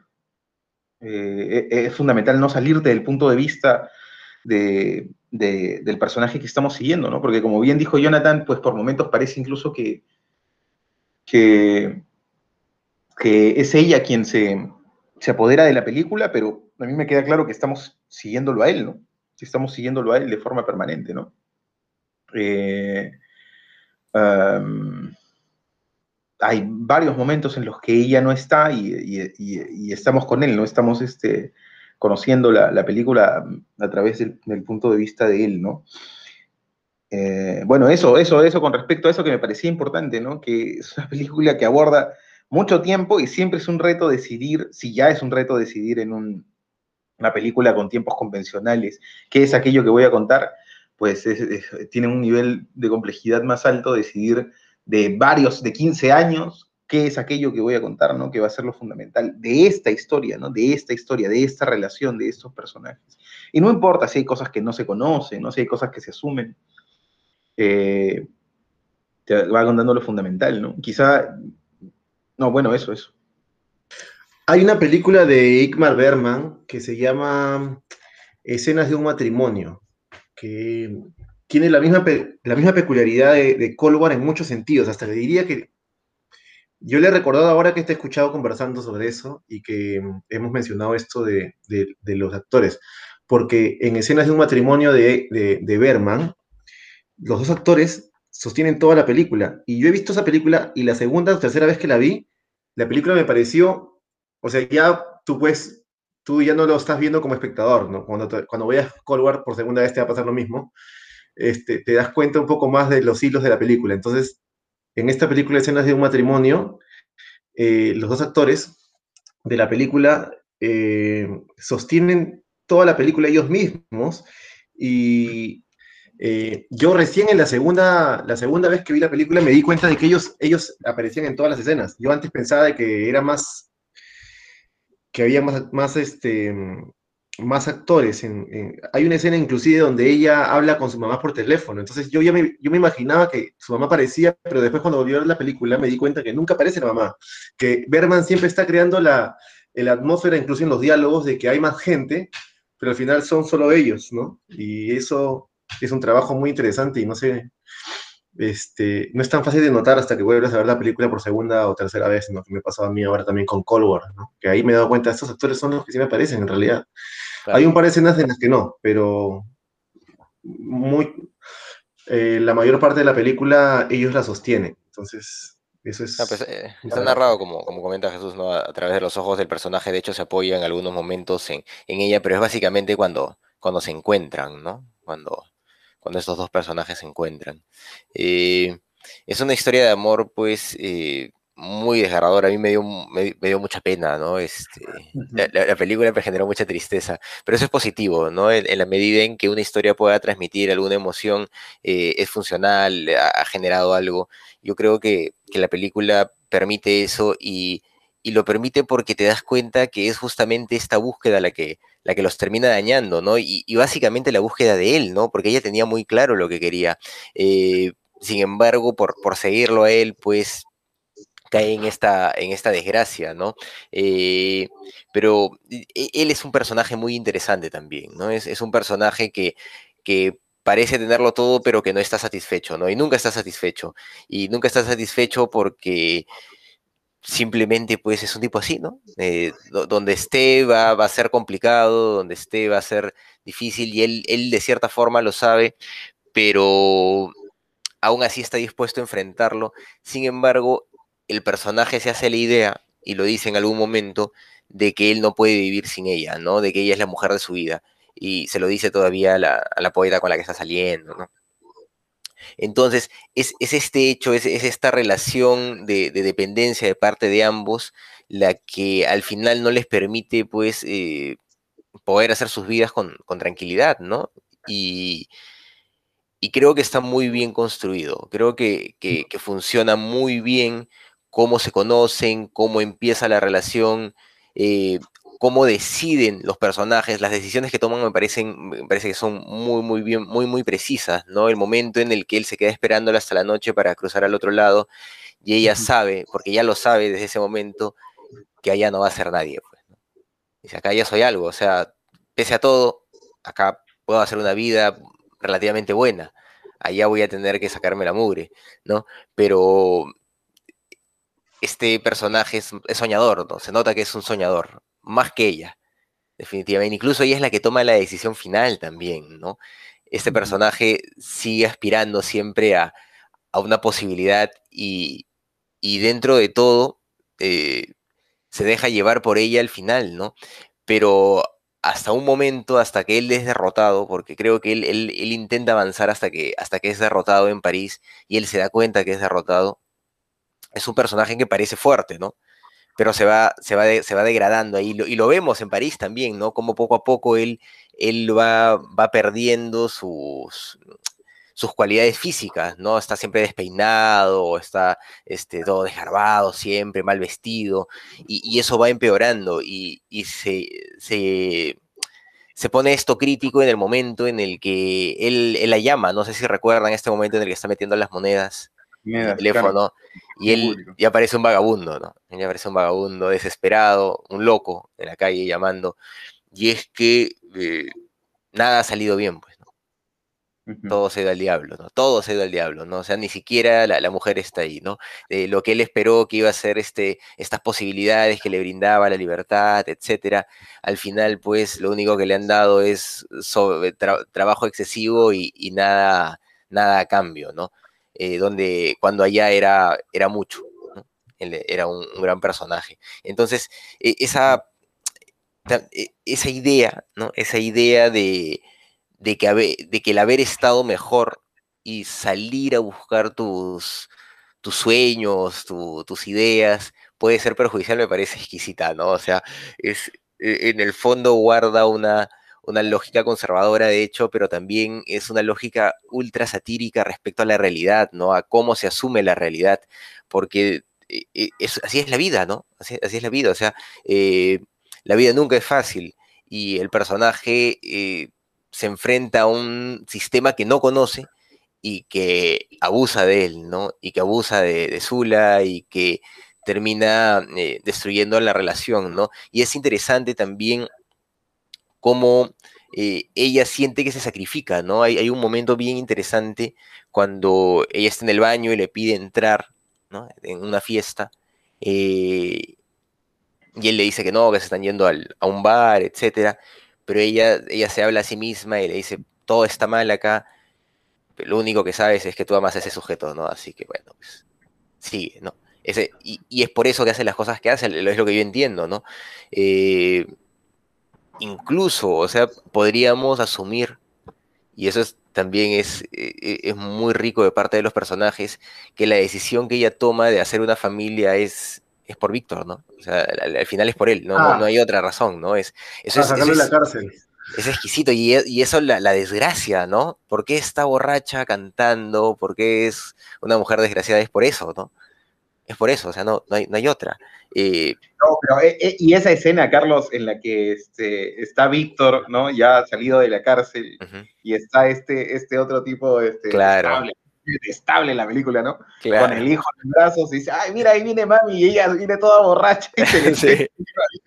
eh, es fundamental no salirte del punto de vista de, de, del personaje que estamos siguiendo, ¿no? Porque como bien dijo Jonathan, pues por momentos parece incluso que, que, que es ella quien se, se, apodera de la película, pero a mí me queda claro que estamos siguiéndolo a él, ¿no? Estamos siguiéndolo a él de forma permanente, ¿no? Eh, hay varios momentos en los que ella no está y, y, estamos con él, ¿no? Estamos este, conociendo la, la película a través del, punto de vista de él, ¿no? Eh, bueno, eso, eso, eso con respecto a eso que me parecía importante, ¿no? Que es una película que aborda mucho tiempo y siempre es un reto decidir, si ya es un reto decidir en una película con tiempos convencionales, qué es aquello que voy a contar, pues tiene un nivel de complejidad más alto decidir de varios, de 15 años, qué es aquello que voy a contar, ¿no? Que va a ser lo fundamental de esta historia, ¿no? De esta historia, de esta relación, de estos personajes. Y no importa si hay cosas que no se conocen, ¿no? Si hay cosas que se asumen. Eh, te va contando lo fundamental, ¿no? Quizá, no, bueno, eso, eso. Hay una película de Igmar Berman que se llama Escenas de un matrimonio, que tiene la misma, la misma peculiaridad de, de en muchos sentidos. Hasta le diría que yo le he recordado ahora que te he escuchado conversando sobre eso y que hemos mencionado esto de, de, los actores, porque en escenas de un matrimonio de, de Berman, los dos actores sostienen toda la película. Y yo he visto esa película y la segunda o tercera vez que la vi, la película me pareció, o sea, ya tú pues, tú ya no lo estás viendo como espectador, ¿no? Cuando, cuando veas Cold War por segunda vez te va a pasar lo mismo, este, te das cuenta un poco más de los hilos de la película. Entonces, en esta película Escenas de un matrimonio, eh, los dos actores de la película eh, sostienen toda la película ellos mismos y, eh, yo recién en la segunda, la segunda vez que vi la película me di cuenta de que ellos, ellos aparecían en todas las escenas. Yo antes pensaba de que era más, que había más, más, este, más actores. hay una escena inclusive donde ella habla con su mamá por teléfono. Entonces yo ya me, yo me imaginaba que su mamá aparecía, pero después cuando volví a ver la película me di cuenta que nunca aparece la mamá. Que Berman siempre está creando la, la atmósfera, incluso en los diálogos, de que hay más gente, pero al final son solo ellos, ¿no? Y eso es un trabajo muy interesante y no sé, este, no es tan fácil de notar hasta que vuelves a ver la película por segunda o tercera vez, ¿no? que me pasaba a mí ahora también con Cold War, ¿no? que ahí me he dado cuenta, estos actores son los que sí me parecen en realidad. Hay un par de escenas en las que no, pero muy, eh, la mayor parte de la película ellos la sostienen, entonces eso es... Pues, eh, está narrado, como, como comenta Jesús, ¿no? a, través de los ojos del personaje, de hecho se apoya en algunos momentos en, en ella, pero es básicamente cuando, cuando se encuentran, ¿no? Cuando, cuando estos dos personajes se encuentran. Eh, es una historia de amor, pues, eh, muy desgarradora. A mí me dio, me, dio mucha pena, ¿no? Este, la, película me generó mucha tristeza, pero eso es positivo, ¿no? En, la medida en que una historia pueda transmitir alguna emoción, eh, es funcional, ha, generado algo. Yo creo que, que la película permite eso y, y, lo permite porque te das cuenta que es justamente esta búsqueda la que, la que los termina dañando, ¿no? Y, básicamente la búsqueda de él, ¿no? Porque ella tenía muy claro lo que quería. Eh, sin embargo, por, por seguirlo a él, pues cae en esta, en esta desgracia, ¿no? Eh, pero e, él es un personaje muy interesante también, ¿no? Es, un personaje que, que parece tenerlo todo, pero que no está satisfecho, ¿no? Y nunca está satisfecho. Y nunca está satisfecho porque simplemente pues es un tipo así, ¿no? Eh, donde esté va, a ser complicado, donde esté va a ser difícil y él, él de cierta forma lo sabe, pero aún así está dispuesto a enfrentarlo. Sin embargo, el personaje se hace la idea, y lo dice en algún momento, de que él no puede vivir sin ella, ¿no? De que ella es la mujer de su vida. Y se lo dice todavía a la, a la poeta con la que está saliendo, ¿no? Entonces, es, este hecho, es, esta relación de, dependencia de parte de ambos la que al final no les permite, pues, eh, poder hacer sus vidas con, tranquilidad, ¿no? Y, creo que está muy bien construido, creo que, funciona muy bien cómo se conocen, cómo empieza la relación, eh, cómo deciden los personajes, las decisiones que toman me parecen, me parece que son muy, muy bien, muy, muy precisas, ¿no? El momento en el que él se queda esperándola hasta la noche para cruzar al otro lado y ella sabe, porque ya lo sabe desde ese momento, que allá no va a ser nadie, pues, Dice, acá ya soy algo, o sea, pese a todo, acá puedo hacer una vida relativamente buena, allá voy a tener que sacarme la mugre, ¿no? Pero este personaje es, es soñador, ¿no? Se nota que es un soñador, más que ella, definitivamente. Incluso ella es la que toma la decisión final también, ¿no? Este personaje sigue aspirando siempre a, una posibilidad y, dentro de todo eh, se deja llevar por ella al final, ¿no? Pero hasta un momento, hasta que él es derrotado, porque creo que él, él, intenta avanzar hasta que, hasta que es derrotado en París y él se da cuenta que es derrotado, es un personaje que parece fuerte, ¿no? Pero se va, se va, se va degradando ahí, y lo vemos en París también, ¿no? Como poco a poco él, él va, va perdiendo sus, sus cualidades físicas, ¿no? Está siempre despeinado, está este, todo desgarbado siempre, mal vestido, y, eso va empeorando y, se, se, se, pone esto crítico en el momento en el que él, él, la llama, no sé si recuerdan este momento en el que está metiendo las monedas el teléfono, y él ya parece un vagabundo, ¿no? ya parece un vagabundo desesperado, un loco en la calle llamando, y es que eh, nada ha salido bien, pues, ¿no? Todo se ha ido al diablo, ¿no? Todo se ha ido al diablo, ¿no? O sea, ni siquiera la, mujer está ahí, ¿no? Eh, lo que él esperó que iba a ser este, estas posibilidades que le brindaba la libertad, etcétera, al final, pues, lo único que le han dado es trabajo excesivo y, y, nada, nada a cambio, ¿no? Eh, donde cuando allá era, era mucho, era un, gran personaje. Entonces, e, esa, e, esa idea, ¿no? Esa idea de, de, que de que el haber estado mejor y salir a buscar tus, tus sueños, tus ideas, puede ser perjudicial, me parece exquisita, ¿no? O sea, es, e, en el fondo guarda una, una lógica conservadora, de hecho, pero también es una lógica ultra satírica respecto a la realidad, ¿no? A cómo se asume la realidad, porque eh, eh, así es la vida, ¿no? Así, es la vida, o sea, eh, la vida nunca es fácil y el personaje se enfrenta a un sistema que no conoce y que abusa de él, ¿no? Y que abusa de, de Zula y que termina destruyendo la relación, ¿no? Y es interesante también cómo eh, ella siente que se sacrifica, ¿no? Hay, un momento bien interesante cuando ella está en el baño y le pide entrar, ¿no? En una fiesta. Eh, y él le dice que no, que se están yendo a un bar, etc. Pero ella, ella se habla a sí misma y le dice, todo está mal acá, lo único que sabes es que tú amas a ese sujeto, ¿no? Así que bueno, pues sigue, ¿no? Ese, y, es por eso que hace las cosas que hace, es lo que yo entiendo, ¿no? Eh, incluso, o sea, podríamos asumir, y eso también es, e, e, es, muy rico de parte de los personajes, que la decisión que ella toma de hacer una familia es, es por Víctor, ¿no? O sea, al, final es por él, no, no, ah. hay otra razón, ¿no? Es, eso es, la cárcel. Es exquisito y, y eso la, la, desgracia, ¿no? ¿Por qué está borracha cantando? ¿Por qué es una mujer desgraciada? Es por eso, ¿no? Es por eso, o sea, no, no, hay, no hay otra. Eh, no, pero, eh, eh, y esa escena, Carlos, en la que este, está Víctor, ¿no? Ya salido de la cárcel, y está este, este otro tipo, este, claro. estable, en la película, ¿no? Con el hijo en brazos, y dice, ay, mira, ahí viene mami, y ella viene toda borracha. Y se [laughs]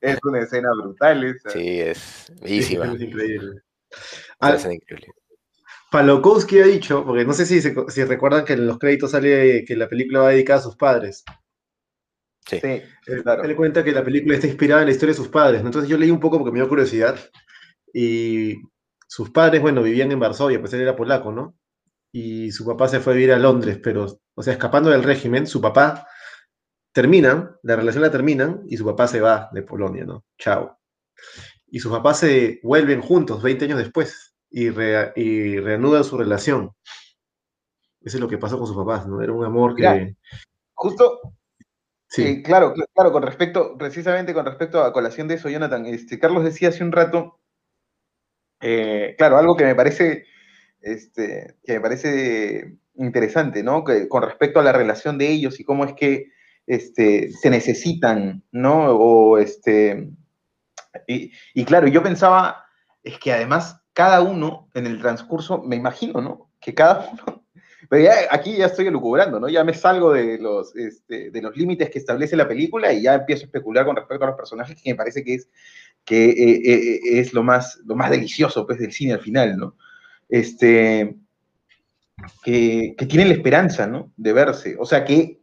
es, una escena brutal esa. Sí, es bellísima. Es increíble. Es increíble. Palokowski ha dicho, porque no sé si, si recuerdan que en los créditos sale que la película va dedicada a sus padres. Sí, él, le cuenta que la película está inspirada en la historia de sus padres. Entonces yo leí un poco porque me dio curiosidad. Y sus padres, bueno, vivían en Varsovia, pues él era polaco, ¿no? Y su papá se fue a vivir a Londres, pero, o sea, escapando del régimen, su papá termina, la relación la terminan y su papá se va de Polonia, ¿no? Chao. Y sus papás se vuelven juntos 20 años después y, reanuda su relación. Eso es lo que pasó con sus papás, ¿no? Era un amor que... justo, sí. Eh, claro, claro, con respecto, precisamente con respecto a colación de eso, Jonathan, este, Carlos decía hace un rato, eh, claro, algo que me parece, este, que me parece interesante, ¿no? Que, con respecto a la relación de ellos y cómo es que este, se necesitan, ¿no? O este, y, y claro, yo pensaba, es que además cada uno en el transcurso, me imagino, ¿no? Que cada uno, [laughs] pero ya aquí ya estoy elucubrando, ¿no? Ya me salgo de los, este, de los límites que establece la película y ya empiezo a especular con respecto a los personajes, que me parece que es, que, eh, eh, eh, es lo, más, lo más delicioso pues, del cine al final, ¿no? Este, que, que tienen la esperanza, ¿no? De verse. O sea, que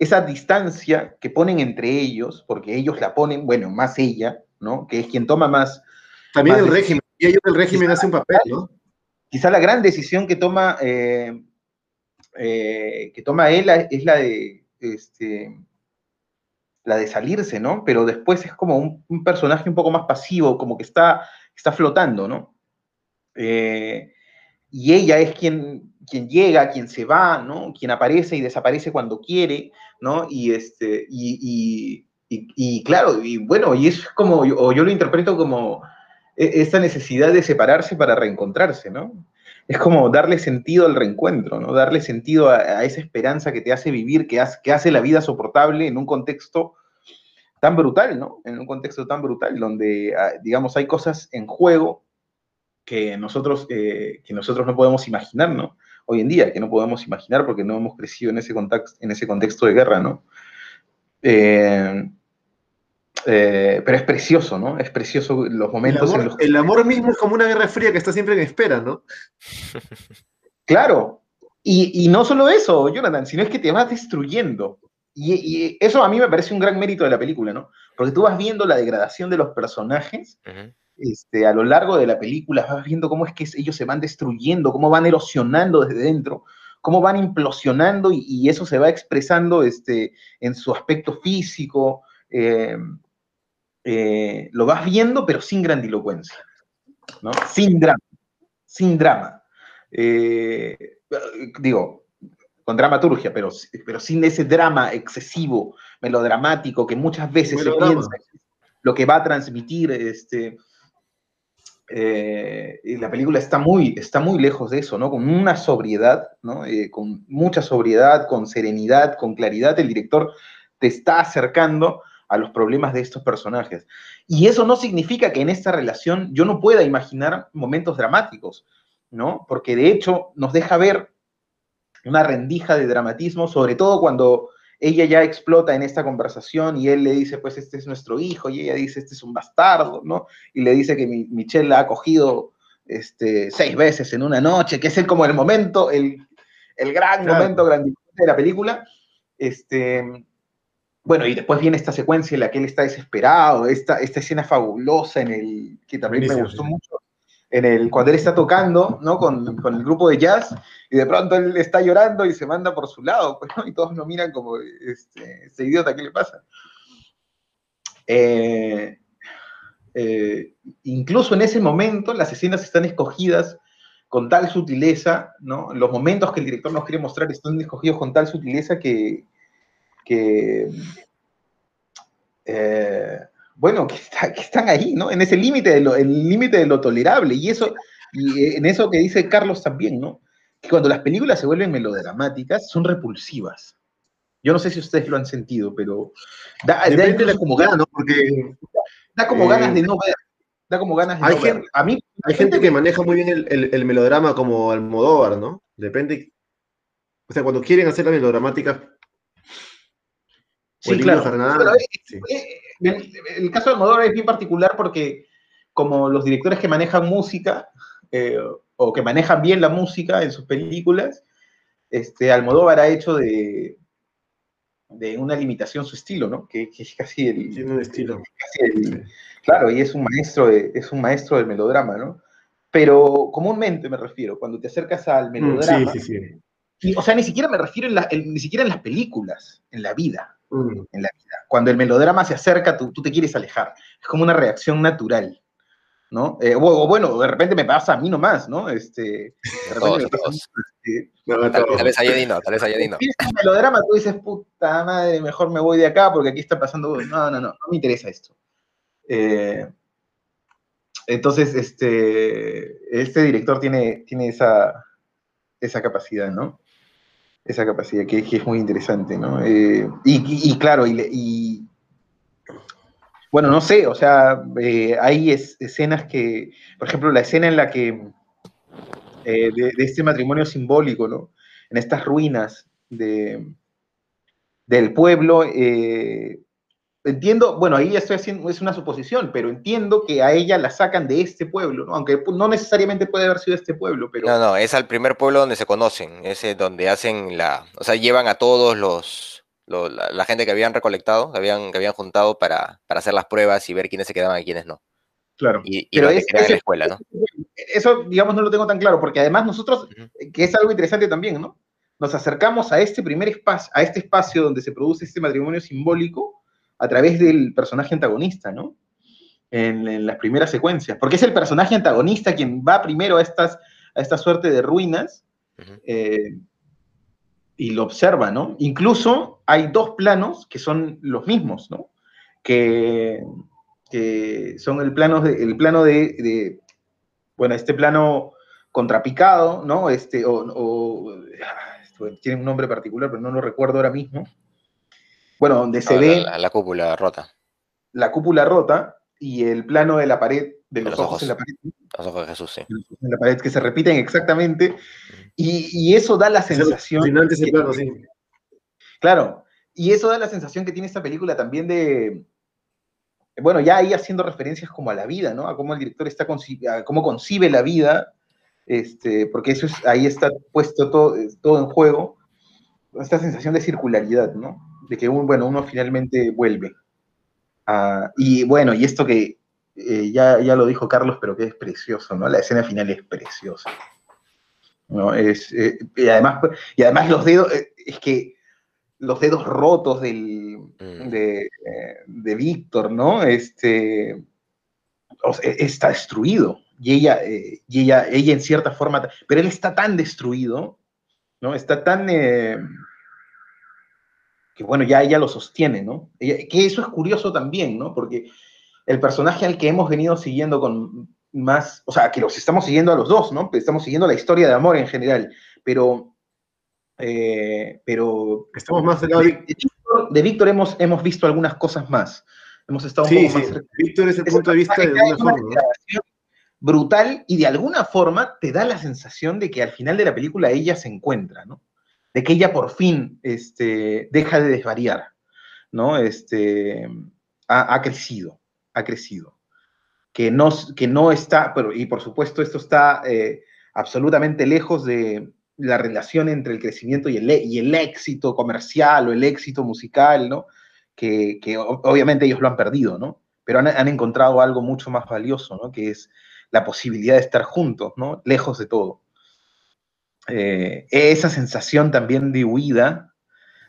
esa distancia que ponen entre ellos, porque ellos la ponen, bueno, más ella, ¿no? Que es quien toma más... También el régimen y ahí el régimen hace un papel, ¿no? Quizá la gran decisión que toma, eh, eh, que toma él es la de, este, la de salirse, ¿no? Pero después es como un, personaje un poco más pasivo, como que está, está flotando, ¿no? Eh, y ella es quien quien llega, quien se va, ¿no? Quien aparece y desaparece cuando quiere, ¿no? Y, este, y, y, claro, y bueno, y es como, o yo lo interpreto como esta necesidad de separarse para reencontrarse, ¿no? Es como darle sentido al reencuentro, ¿no? Darle sentido a, esa esperanza que te hace vivir, que hace, que hace la vida soportable en un contexto tan brutal, ¿no? En un contexto tan brutal, donde, ah, digamos, hay cosas en juego que nosotros, eh, que nosotros no podemos imaginar, ¿no? Hoy en día, que no podemos imaginar porque no hemos crecido en ese, contexto, en ese contexto de guerra, ¿no? Eh, eh, pero es precioso, ¿no? Es precioso los momentos el amor, en los que... El amor mismo es como una guerra fría que está siempre en espera, ¿no? [laughs] Claro. Y, no solo eso, Jonathan, sino es que te vas destruyendo. Y, eso a mí me parece un gran mérito de la película, ¿no? Porque tú vas viendo la degradación de los personajes este, a lo largo de la película, vas viendo cómo es que ellos se van destruyendo, cómo van erosionando desde dentro, cómo van implosionando y, eso se va expresando este, en su aspecto físico, eh, eh, lo vas viendo, pero sin grandilocuencia, ¿no? Sin drama, sin drama. Eh, digo, con dramaturgia, pero, pero sin ese drama excesivo, melodramático, que muchas veces se piensa lo que va a transmitir este, la película está muy, está muy lejos de eso, ¿no? Con una sobriedad, ¿no? con mucha sobriedad, con serenidad, con claridad, el director te está acercando a los problemas de estos personajes. Y eso no significa que en esta relación yo no pueda imaginar momentos dramáticos, ¿no? Porque de hecho nos deja ver una rendija de dramatismo, sobre todo cuando ella ya explota en esta conversación y él le dice, pues este es nuestro hijo, y ella dice, este es un bastardo, ¿no? Y le dice que Michelle la ha cogido este, seis veces en una noche, que es el, como el momento, el, gran momento grandioso de la película. Este, bueno, y después viene esta secuencia en la que él está desesperado, esta, esta escena fabulosa en el que también me gustó mucho, en el, cuando él está tocando, ¿no? Con, con, el grupo de jazz, y de pronto él está llorando y se manda por su lado, [laughs] pues, y todos lo miran como, este, este idiota, ¿qué le pasa? Eh, eh, incluso en ese momento las escenas están escogidas con tal sutileza, ¿no? Los momentos que el director nos quiere mostrar están escogidos con tal sutileza que, que, eh, bueno, que, están ahí, ¿no? En ese límite de lo, el límite de lo tolerable. Y eso, y en eso que dice Carlos también, ¿no? Que cuando las películas se vuelven melodramáticas, son repulsivas. Yo no sé si ustedes lo han sentido, pero da, da como ganas, ¿no? Porque da como ganas de no ver. Da como ganas de hay no ver. A mí, hay gente que maneja muy bien el, el, melodrama como Almodóvar, ¿no? Depende. O sea, cuando quieren hacer la melodramática, Sí, claro. el, caso de Almodóvar es bien particular porque como los directores que manejan música eh, o que manejan bien la música en sus películas, este, Almodóvar ha hecho de, de una limitación su estilo, ¿no? Que, es casi el... Tiene un estilo. Claro, y es un, maestro es un maestro del melodrama, ¿no? Pero comúnmente me refiero, cuando te acercas al mm, melodrama... sí, sí, sí. o sea, ni siquiera me refiero ni siquiera en las películas, en la vida en la vida. Cuando el melodrama se acerca, tú, te quieres alejar. Es como una reacción natural. ¿no? Eh, o, bueno, de repente me pasa a mí nomás, ¿no? Este, todos, todos. tal, vez a no, tal vez a no. Si el melodrama, tú dices, puta madre, mejor me voy de acá porque aquí está pasando. No, no, no, no me interesa esto. Eh, entonces, este, este director tiene, tiene esa, esa capacidad, ¿no? Esa capacidad, que, es muy interesante, ¿no? Eh, y, claro, y, bueno, no sé, o sea, eh, hay escenas que, por ejemplo, la escena en la que, eh, de, este matrimonio simbólico, ¿no? En estas ruinas de, del pueblo, entiendo, bueno, ahí estoy haciendo, es una suposición, pero entiendo que a ella la sacan de este pueblo, ¿no? Aunque no necesariamente puede haber sido este pueblo, pero... No, no, es al primer pueblo donde se conocen, es donde hacen la, o sea, llevan a todos los, la, gente que habían recolectado, que habían, que habían juntado para, para hacer las pruebas y ver quiénes se quedaban y quiénes no. Claro. Y, pero es, la escuela, ¿no? Eso, digamos, no lo tengo tan claro, porque además nosotros, que es algo interesante también, ¿no? Nos acercamos a este primer espacio, a este espacio donde se produce este matrimonio simbólico, a través del personaje antagonista, ¿no? En, las primeras secuencias, porque es el personaje antagonista quien va primero a, estas, a esta suerte de ruinas eh, y lo observa, ¿no? Incluso hay dos planos que son los mismos, ¿no? Que, son el plano de, el plano de, bueno, este plano contrapicado, ¿no? Este, o, ah, tiene un nombre particular, pero no lo recuerdo ahora mismo. Bueno, donde se ve... La, cúpula rota. La cúpula rota y el plano de la pared, de los, ojos, en la pared. Los ojos de Jesús, sí. En la pared que se repiten exactamente. Y, eso da la sensación... plano, sí. Claro, y eso da la sensación que tiene esta película también de, bueno, ya ahí haciendo referencias como a la vida, ¿no? A cómo el director está a cómo concibe la vida, este, porque eso es, ahí está puesto todo, todo en juego, esta sensación de circularidad, ¿no? De que bueno, uno finalmente vuelve. y bueno, y esto que eh, ya, ya lo dijo Carlos, pero que es precioso, ¿no? La escena final es preciosa. ¿no? Es, eh, y, además, y además los dedos, eh, es que los dedos rotos del, mm. de, de Víctor, ¿no? Este, e, está destruido. Y ella, y ella, ella en cierta forma, pero él está tan destruido, ¿no? Está tan... Que bueno, ya ella lo sostiene, ¿no? que eso es curioso también, ¿no? Porque el personaje al que hemos venido siguiendo con más, o sea, que los estamos siguiendo a los dos, ¿no? Estamos siguiendo la historia de amor en general, pero eh, pero estamos más de, de, Víctor, hemos, hemos visto algunas cosas más. Hemos estado un poco más Víctor es el punto de vista de alguna forma. Brutal y de alguna forma te da la sensación de que al final de la película ella se encuentra, ¿no? De que ella por fin este, deja de desvariar, ¿no? Este, ha, crecido, ha crecido. Que no, que no está, pero, y por supuesto esto está eh, absolutamente lejos de, la relación entre el crecimiento y el, y el éxito comercial o el éxito musical, ¿no? Que, obviamente ellos lo han perdido, ¿no? Pero han, encontrado algo mucho más valioso, ¿no? Que es la posibilidad de estar juntos, ¿no? Lejos de todo. Eh, esa sensación también de huida,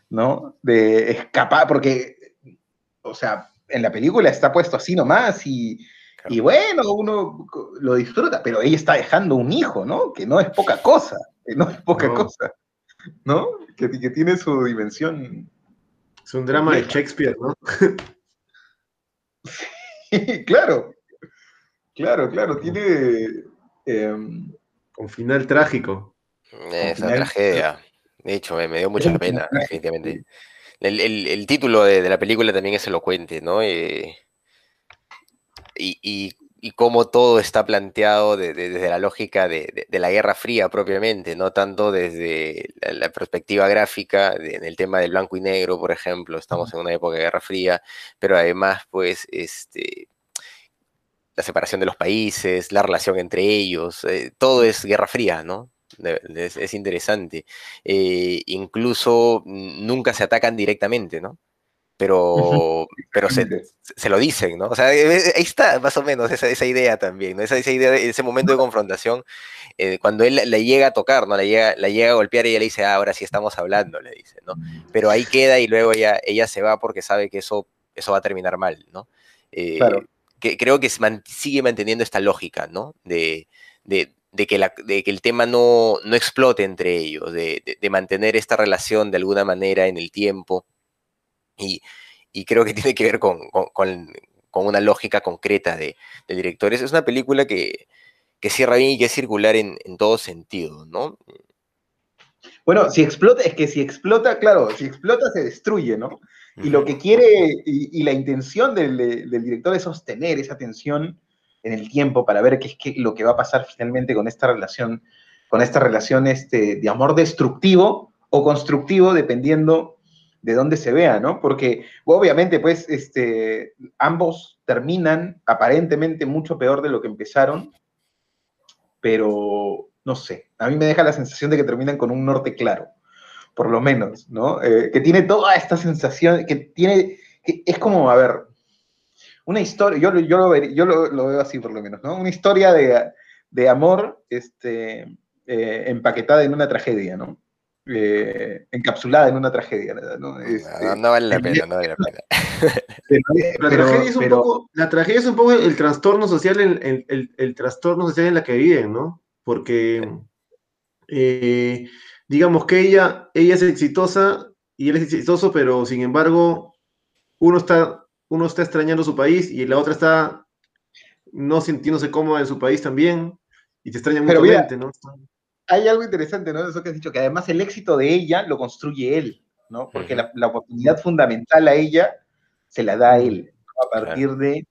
¿no? De escapar, porque, o sea, en la película está puesto así nomás y, y bueno, uno lo disfruta, pero ella está dejando un hijo, ¿no? Que no es poca cosa. no es poca cosa, ¿no? Que, tiene su dimensión. Es un drama de Shakespeare, ¿no? [laughs] sí, claro, claro, claro, tiene... Em, con final trágico. Es una tragedia. De hecho, me, dio mucha pena, definitivamente. El, título de, la película también es elocuente, ¿no? Eh, y, y cómo todo está planteado desde la lógica de, la Guerra Fría propiamente, no tanto desde la, perspectiva gráfica, en el tema del blanco y negro, por ejemplo, estamos en una época de Guerra Fría, pero además, pues, este, la separación de los países, la relación entre ellos, eh, todo es Guerra Fría, ¿no? Es, interesante. Eh, incluso nunca se atacan directamente, ¿no? pero, pero se, se, lo dicen, ¿no? O sea, eh, eh, ahí está más o menos esa, esa idea también, ¿no? Esa, esa idea, ese momento de confrontación, eh, cuando él le llega a tocar, ¿no? La llega, la llega a golpear y ella le dice, ah, ahora sí estamos hablando, le dice, ¿no? Pero ahí queda y luego ella, ella se va porque sabe que eso, eso va a terminar mal, ¿no? claro. que, creo que sigue manteniendo esta lógica, ¿no? De, de, de que, la, de que, el tema no, no explote entre ellos, de, de, mantener esta relación de alguna manera en el tiempo, y, creo que [laughs] tiene que ver con, una lógica concreta de, directores. Es una película que, cierra bien y que es circular en, en todo sentido, ¿no? Bueno, si explota, es que si explota, claro, si explota se destruye, ¿no? Y lo que quiere, y, la intención del, director es sostener esa tensión en el tiempo para ver qué es lo que va a pasar finalmente con esta relación, con esta relación este, de amor destructivo o constructivo, dependiendo de dónde se vea, ¿no? Porque obviamente, pues, este, ambos terminan aparentemente mucho peor de lo que empezaron, pero no sé, a mí me deja la sensación de que terminan con un norte claro, por lo menos, ¿no? Eh, que tiene toda esta sensación, que tiene, que es como, a ver, una historia, yo, yo, lo, yo lo, veo así por lo menos, ¿no? Una historia de, amor este, eh, empaquetada en una tragedia, ¿no? Eh, encapsulada en una tragedia. ¿no? Este, no, vale la pena, no vale la pena. [laughs] la, tragedia es un poco, la tragedia es un poco el trastorno social, el, el, el, trastorno social en la que viven, ¿no? Porque eh, digamos que ella, ella es exitosa y él es exitoso, pero sin embargo, uno está, uno está extrañando su país y la otra está no sintiéndose cómoda en su país también y te extraña Pero mutuamente, ¿no? Hay algo interesante, ¿no? Eso que has dicho, que además el éxito de ella lo construye él, ¿no? Porque la, la oportunidad fundamental a ella se la da a él, ¿no? a partir de,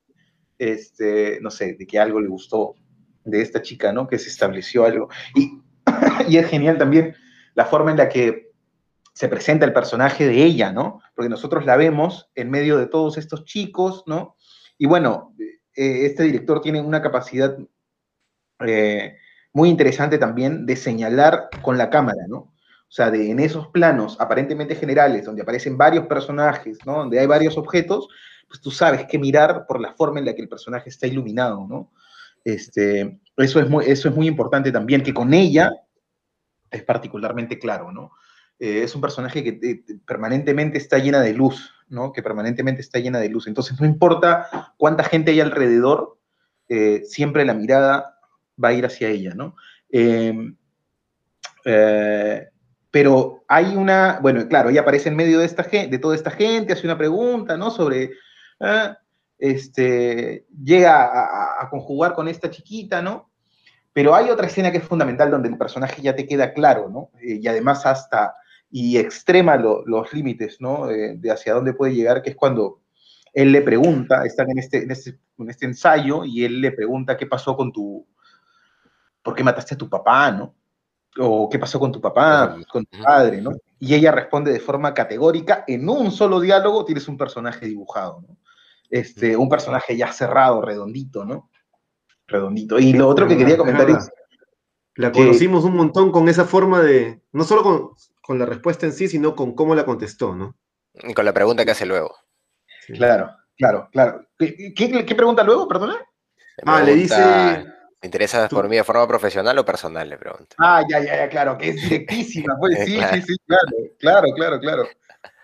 este, no sé, de que algo le gustó de esta chica, ¿no? Que se estableció algo. Y, [coughs] y es genial también la forma en la que se presenta el personaje de ella, ¿no? Porque nosotros la vemos en medio de todos estos chicos, ¿no? Y bueno, eh, este director tiene una capacidad eh, muy interesante también de señalar con la cámara, ¿no? O sea, de, en esos planos aparentemente generales, donde aparecen varios personajes, ¿no? Donde hay varios objetos, pues tú sabes qué mirar por la forma en la que el personaje está iluminado, ¿no? Este, eso, es eso es muy importante también, que con ella es particularmente claro, ¿no? Eh, es un personaje que eh, permanentemente está llena de luz, ¿no? Que permanentemente está llena de luz. Entonces, no importa cuánta gente hay alrededor, eh, siempre la mirada va a ir hacia ella, ¿no? Eh, pero hay una, bueno, claro, ella aparece en medio de, esta, de toda esta gente, hace una pregunta, ¿no? Sobre, ah, este, llega a, conjugar con esta chiquita, ¿no? Pero hay otra escena que es fundamental donde el personaje ya te queda claro, ¿no? Y además hasta, y extrema lo- los límites, ¿no? Eh, de hacia dónde puede llegar, que es cuando él le pregunta, están en este, en este, en este ensayo, y él le pregunta qué pasó con tu, ¿por qué mataste a tu papá, no? O qué pasó con tu papá, con tu padre, ¿no? Y ella responde de forma categórica, en un solo diálogo tienes un personaje dibujado, ¿no? Este, un personaje ya cerrado, redondito, ¿no? Redondito. Y lo otro que quería comentar es, La conocimos un montón con esa forma de, no solo con, con la respuesta en sí, sino con cómo la contestó, ¿no? Y Con la pregunta que hace luego. Sí. claro, claro, claro. ¿Qué, qué- qué pregunta luego, perdona? Le Ah, le dice, ¿Te interesas tú- por mí de forma profesional o personal? Le pregunta. Ah, ya, ya, ya, claro, que es directísima, pues [laughs] sí, Claro. sí, sí, claro, claro, claro, claro.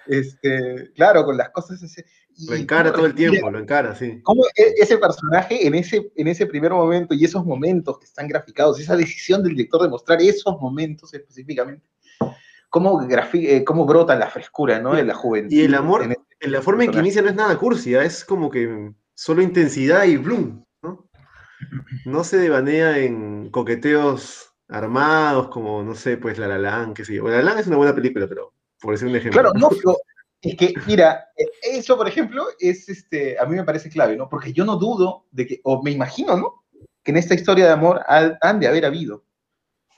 Este, claro, con las cosas ese- lo encara todo el tiempo, lo encara, sí. cómo e- ese personaje en ese, en ese primer momento y esos momentos que están graficados, esa decisión del director de mostrar esos momentos específicamente, cómo, eh, cómo brota la frescura, ¿no? De la juventud. Y el amor, en ese en la forma en que inicia no es nada cursi, ¿ah? es como que solo intensidad y bloom, ¿no? No se devanea en coqueteos armados como, no sé, pues La La Land, qué sé yo. La La Land es una buena película, pero por decir un ejemplo. Claro, no, pero es que, mira, eh, eso, por ejemplo, es este, a mí me parece clave, ¿no? Porque yo no dudo de que, o me imagino, ¿no? Que en esta historia de amor ha- han de haber habido,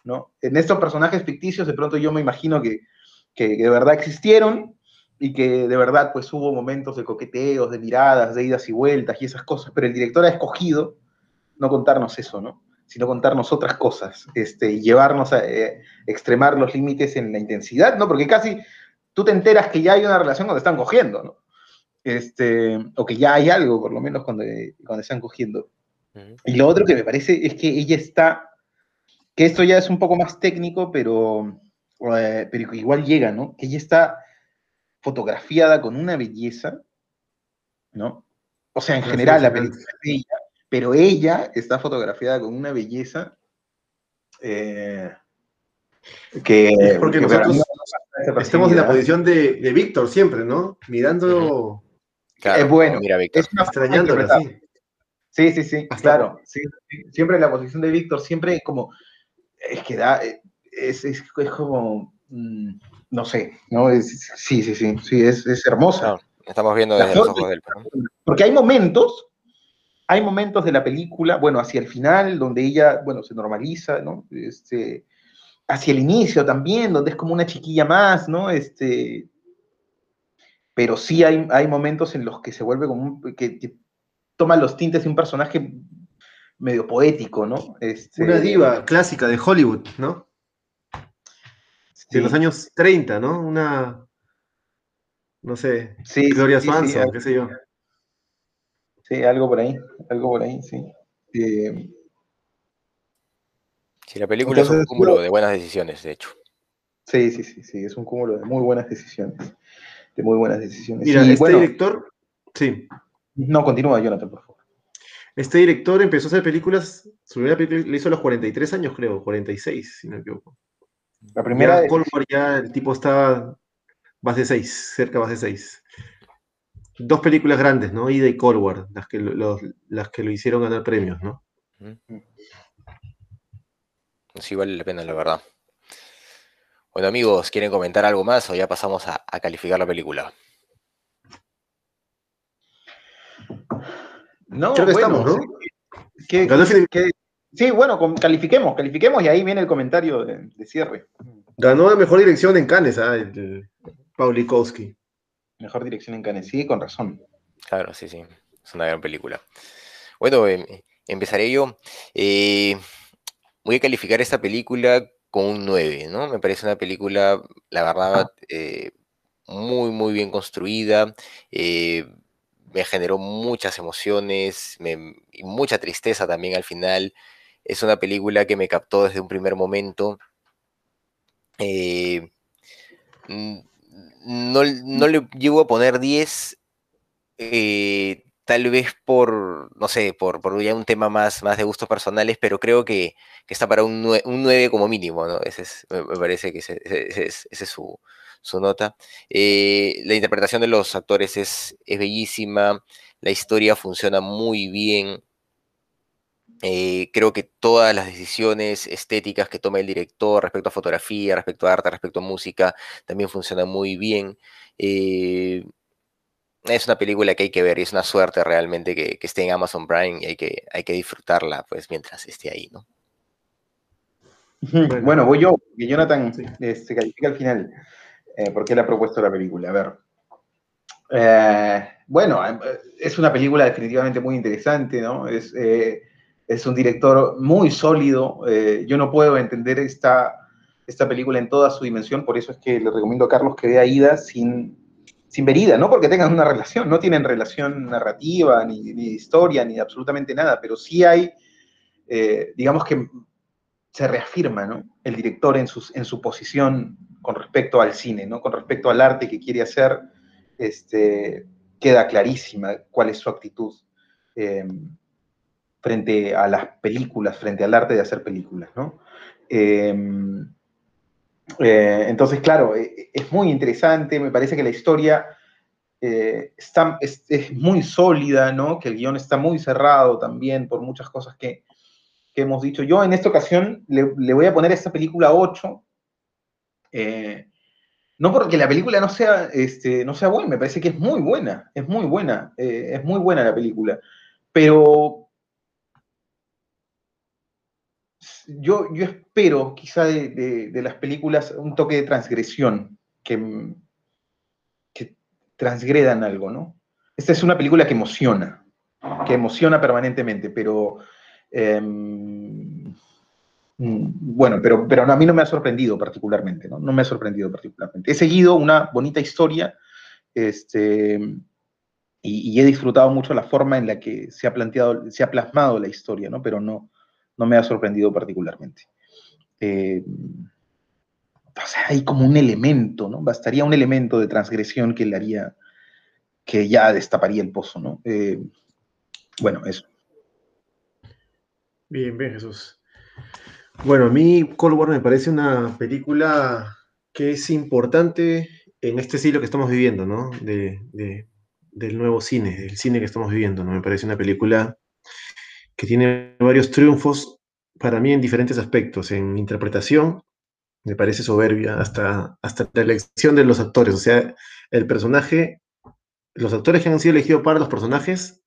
¿no? En estos personajes ficticios, de pronto yo me imagino que, que de verdad existieron y que de verdad, pues hubo momentos de coqueteos, de miradas, de idas y vueltas y esas cosas, pero el director ha escogido no contarnos eso, ¿no? Sino contarnos otras cosas, este, y llevarnos a eh, extremar los límites en la intensidad, ¿no? Porque casi tú te enteras que ya hay una relación cuando están cogiendo, ¿no? Este, o que ya hay algo, por lo menos, cuando, cuando están cogiendo. Y lo otro que me parece es que ella está, que esto ya es un poco más técnico, pero, eh, pero igual llega, ¿no? Que ella está fotografiada con una belleza, ¿no? O sea, en Gracias, general la película es bella, pero ella está fotografiada con una belleza eh, que... Es porque que nosotros no. Estamos en la posición de, de Víctor siempre, ¿no? Mirando, Claro, Es bueno. Mira, Víctor. Es una interpretar. sí. Sí, sí, sí, Hasta- claro. sí, sí. Siempre en la posición de Víctor, siempre como. Es que da. eh, Es, es, es como. mm, no sé, ¿no? Es- sí, sí, sí. Sí, es, es hermosa. No, estamos viendo desde los ojos del. Porque hay momentos. Hay momentos de la película, bueno, hacia el final, donde ella, bueno, se normaliza, ¿no? Este, hacia el inicio también, donde es como una chiquilla más, ¿no? Este, pero sí hay, hay momentos en los que se vuelve como un, que, que toma los tintes de un personaje medio poético, ¿no? Este, Una diva clásica de Hollywood, ¿no? sí, De los años 30, ¿no? Una, no sé, sí, Gloria sí, Swanson, sí, qué sé yo. sí, algo por ahí, algo por ahí, sí. Eh, Sí, la película es un cúmulo de buenas decisiones, de hecho. sí, sí, sí, sí, es un cúmulo de muy buenas decisiones, de muy buenas decisiones. Mira, Y, este bueno, director, sí, no, continúa, Jonathan, por favor. Este director empezó a hacer películas, su primera película la hizo a los 43 años, creo, 46, si no me equivoco. La primera. Ya Cold War ya el tipo estaba base 6, cerca de base 6. Dos películas grandes, ¿no? Ida y Cold War, las que lo, los- las que lo hicieron ganar premios, ¿no? Sí, vale la pena, la verdad. Bueno, amigos, ¿quieren comentar algo más o ya pasamos a, a calificar la película? No, Creo que bueno, estamos, ¿no? sí, bueno, con- califiquemos, califiquemos y ahí viene el comentario de, de cierre. Ganó la mejor dirección en Cannes, ¿ah? El, el Paulikowski. Mejor dirección en Cannes, sí, con razón. Claro, sí, sí. Es una gran película. Bueno, em- empezaré yo. Eh, voy a calificar esta película con un 9, ¿no? Me parece una película, la verdad, eh, muy, muy bien construida. eh, me generó muchas emociones y mucha tristeza también al final. Es una película que me captó desde un primer momento. Eh, no, no le llego a poner 10, eh, tal vez por, no sé, por, por ya un tema más, más de gustos personales, pero creo que, que está para un 9, un 9 como mínimo, ¿no? Ese es, me, parece que ese, ese- ese es, ese es su, su nota. Eh, la interpretación de los actores es, es bellísima, la historia funciona muy bien. Eh, creo que todas las decisiones estéticas que toma el director respecto a fotografía, respecto a arte, respecto a música, también funcionan muy bien. Eh, es una película que hay que ver y es una suerte realmente que, que esté en Amazon Prime y hay que, hay que disfrutarla pues mientras esté ahí, ¿no? Bueno, voy yo, que Jonathan Sí. eh, se califica al final, eh, porque él ha propuesto la película. A ver. Eh, bueno, eh, es una película definitivamente muy interesante, ¿no? Es, es un director muy sólido. yo no puedo entender esta, esta película en toda su dimensión, por eso es que le recomiendo a Carlos que vea Ida sin, sin ver Ida, no porque tengan una relación, no tienen relación narrativa, ni, historia, ni absolutamente nada, pero sí hay, digamos que se reafirma ¿no? el director en, en su posición con respecto al cine, ¿no? con respecto al arte que quiere hacer, este, queda clarísima cuál es su actitud eh, frente a las películas, frente al arte de hacer películas. ¿no? Eh, eh, entonces, claro, eh, es muy interesante, me parece que la historia eh, está, es, es muy sólida, ¿no? que el guion está muy cerrado también por muchas cosas que, hemos dicho. Yo en esta ocasión le, voy a poner a esta película 8. eh, no porque la película no sea, este, no sea buena, me parece que es muy buena, es muy buena, eh, es muy buena la película. Pero yo, yo espero quizá de, de- de las películas un toque de transgresión, que, que transgredan algo, ¿no? Esta es una película que emociona, que emociona permanentemente, pero em, mm, bueno, pero, a mí no me ha sorprendido particularmente, ¿no? No me ha sorprendido particularmente. He seguido una bonita historia, este, y, he disfrutado mucho la forma en la que se ha planteado, se ha plasmado la historia, ¿no? Pero no, no me ha sorprendido particularmente. Eh, o sea, hay como un elemento, ¿no? Bastaría un elemento de transgresión que le haría, que ya destaparía el pozo, ¿no? Eh, bueno, eso. Bien, bien, Jesús. Bueno, a mí Cold War me parece una película que es importante en este siglo que estamos viviendo, ¿no? De, de- del nuevo cine, del cine que estamos viviendo, ¿no? Me parece una película que tiene varios triunfos para mí en diferentes aspectos. En interpretación, me parece soberbia, hasta, hasta la elección de los actores. O sea, el personaje, los actores que han sido elegidos para los personajes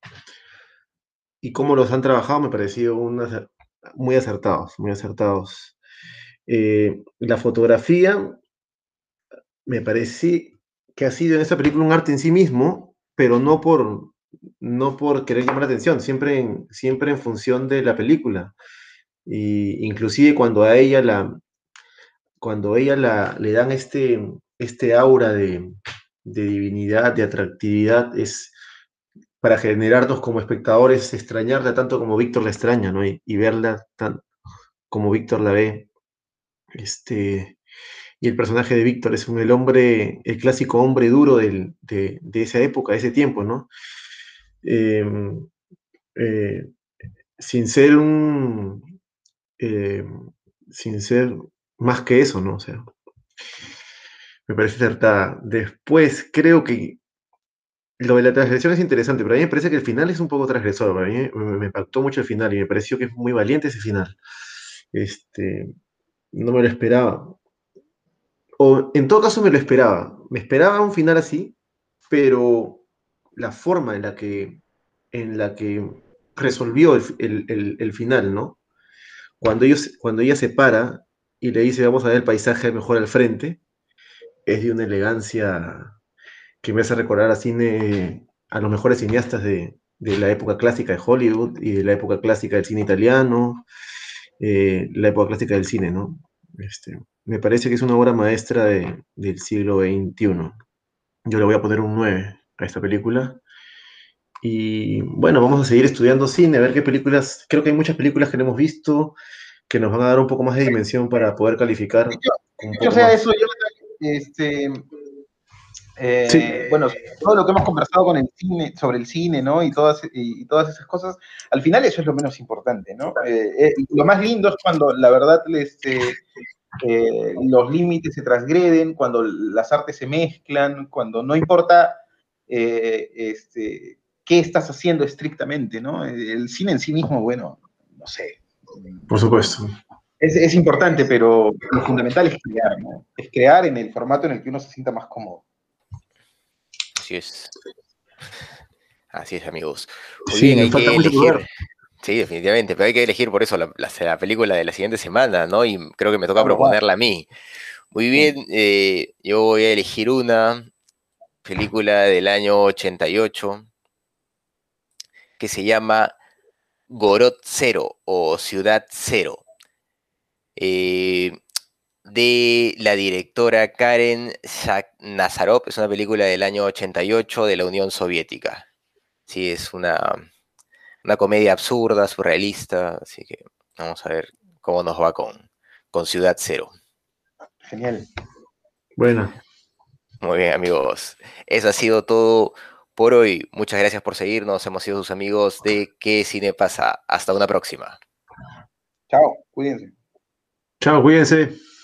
y cómo los han trabajado me una- muy acertados, muy acertados. Eh, la fotografía me parece que ha sido en esta película un arte en sí mismo, pero no por, no por querer llamar la atención, siempre en, siempre en función de la película. Y inclusive cuando a ella la, cuando ella la, le dan este, este aura de, de divinidad, de atractividad, es para generarnos como espectadores, extrañarla tanto como Víctor la extraña, ¿no? Y, verla tan como Víctor la ve. Este, y el personaje de Víctor es un, el hombre, el clásico hombre duro de, de esa época, de ese tiempo, ¿no? Eh, eh, sin ser un, eh, sin ser más que eso, ¿no? O sea, me parece acertada. Después, creo que lo de la transgresión es interesante, pero a mí me parece que el final es un poco transgresor. Me, impactó mucho el final y me pareció que es muy valiente ese final. Este, no me lo esperaba. O en todo caso me lo esperaba. Me esperaba un final así, pero la forma en la que, en la que resolvió el, el, el, final, ¿no? Cuando, ellos, cuando ella se para y le dice, vamos a ver el paisaje mejor al frente, es de una elegancia que me hace recordar a cine, a los mejores cineastas de, de la época clásica de Hollywood y de la época clásica del cine italiano, eh, la época clásica del cine, ¿no? Este, me parece que es una obra maestra de, del siglo XXI. Yo le voy a poner un 9 a esta película. Y bueno, vamos a seguir estudiando cine, a ver qué películas, creo que hay muchas películas que no hemos visto que nos van a dar un poco más de dimensión para poder calificar. Yo, sea, eso, yo, este, eh, sí. Bueno, todo lo que hemos conversado con el cine, sobre el cine, ¿no? Y todas, y, todas esas cosas, al final eso es lo menos importante, ¿no? Eh, eh, lo más lindo es cuando la verdad este, los límites se transgreden, cuando las artes se mezclan, cuando no importa este, qué estás haciendo estrictamente, ¿no? El cine en sí mismo, bueno, no sé. Por supuesto. Es, es importante, pero lo fundamental es crear, ¿no? Es crear en el formato en el que uno se sienta más cómodo. Así es. Así es, amigos. Muy sí, bien, hay que elegir. Sí, definitivamente, pero hay que elegir por eso la, la, la, película de la siguiente semana, ¿no? Y creo que me toca proponerla a mí. Muy bien, eh, yo voy a elegir una película del año 88 que se llama Gorod Cero o Ciudad Cero. Eh, de la directora Karen Nazarov. Es una película del año 88 de la Unión Soviética. Sí, es una, una comedia absurda, surrealista. Así que vamos a ver cómo nos va con, con Ciudad Cero. Genial. Bueno. Muy bien, amigos. Eso ha sido todo por hoy. Muchas gracias por seguirnos. Hemos sido sus amigos de ¿Qué Cine pasa? Hasta una próxima. Chao, cuídense. Chao, cuídense.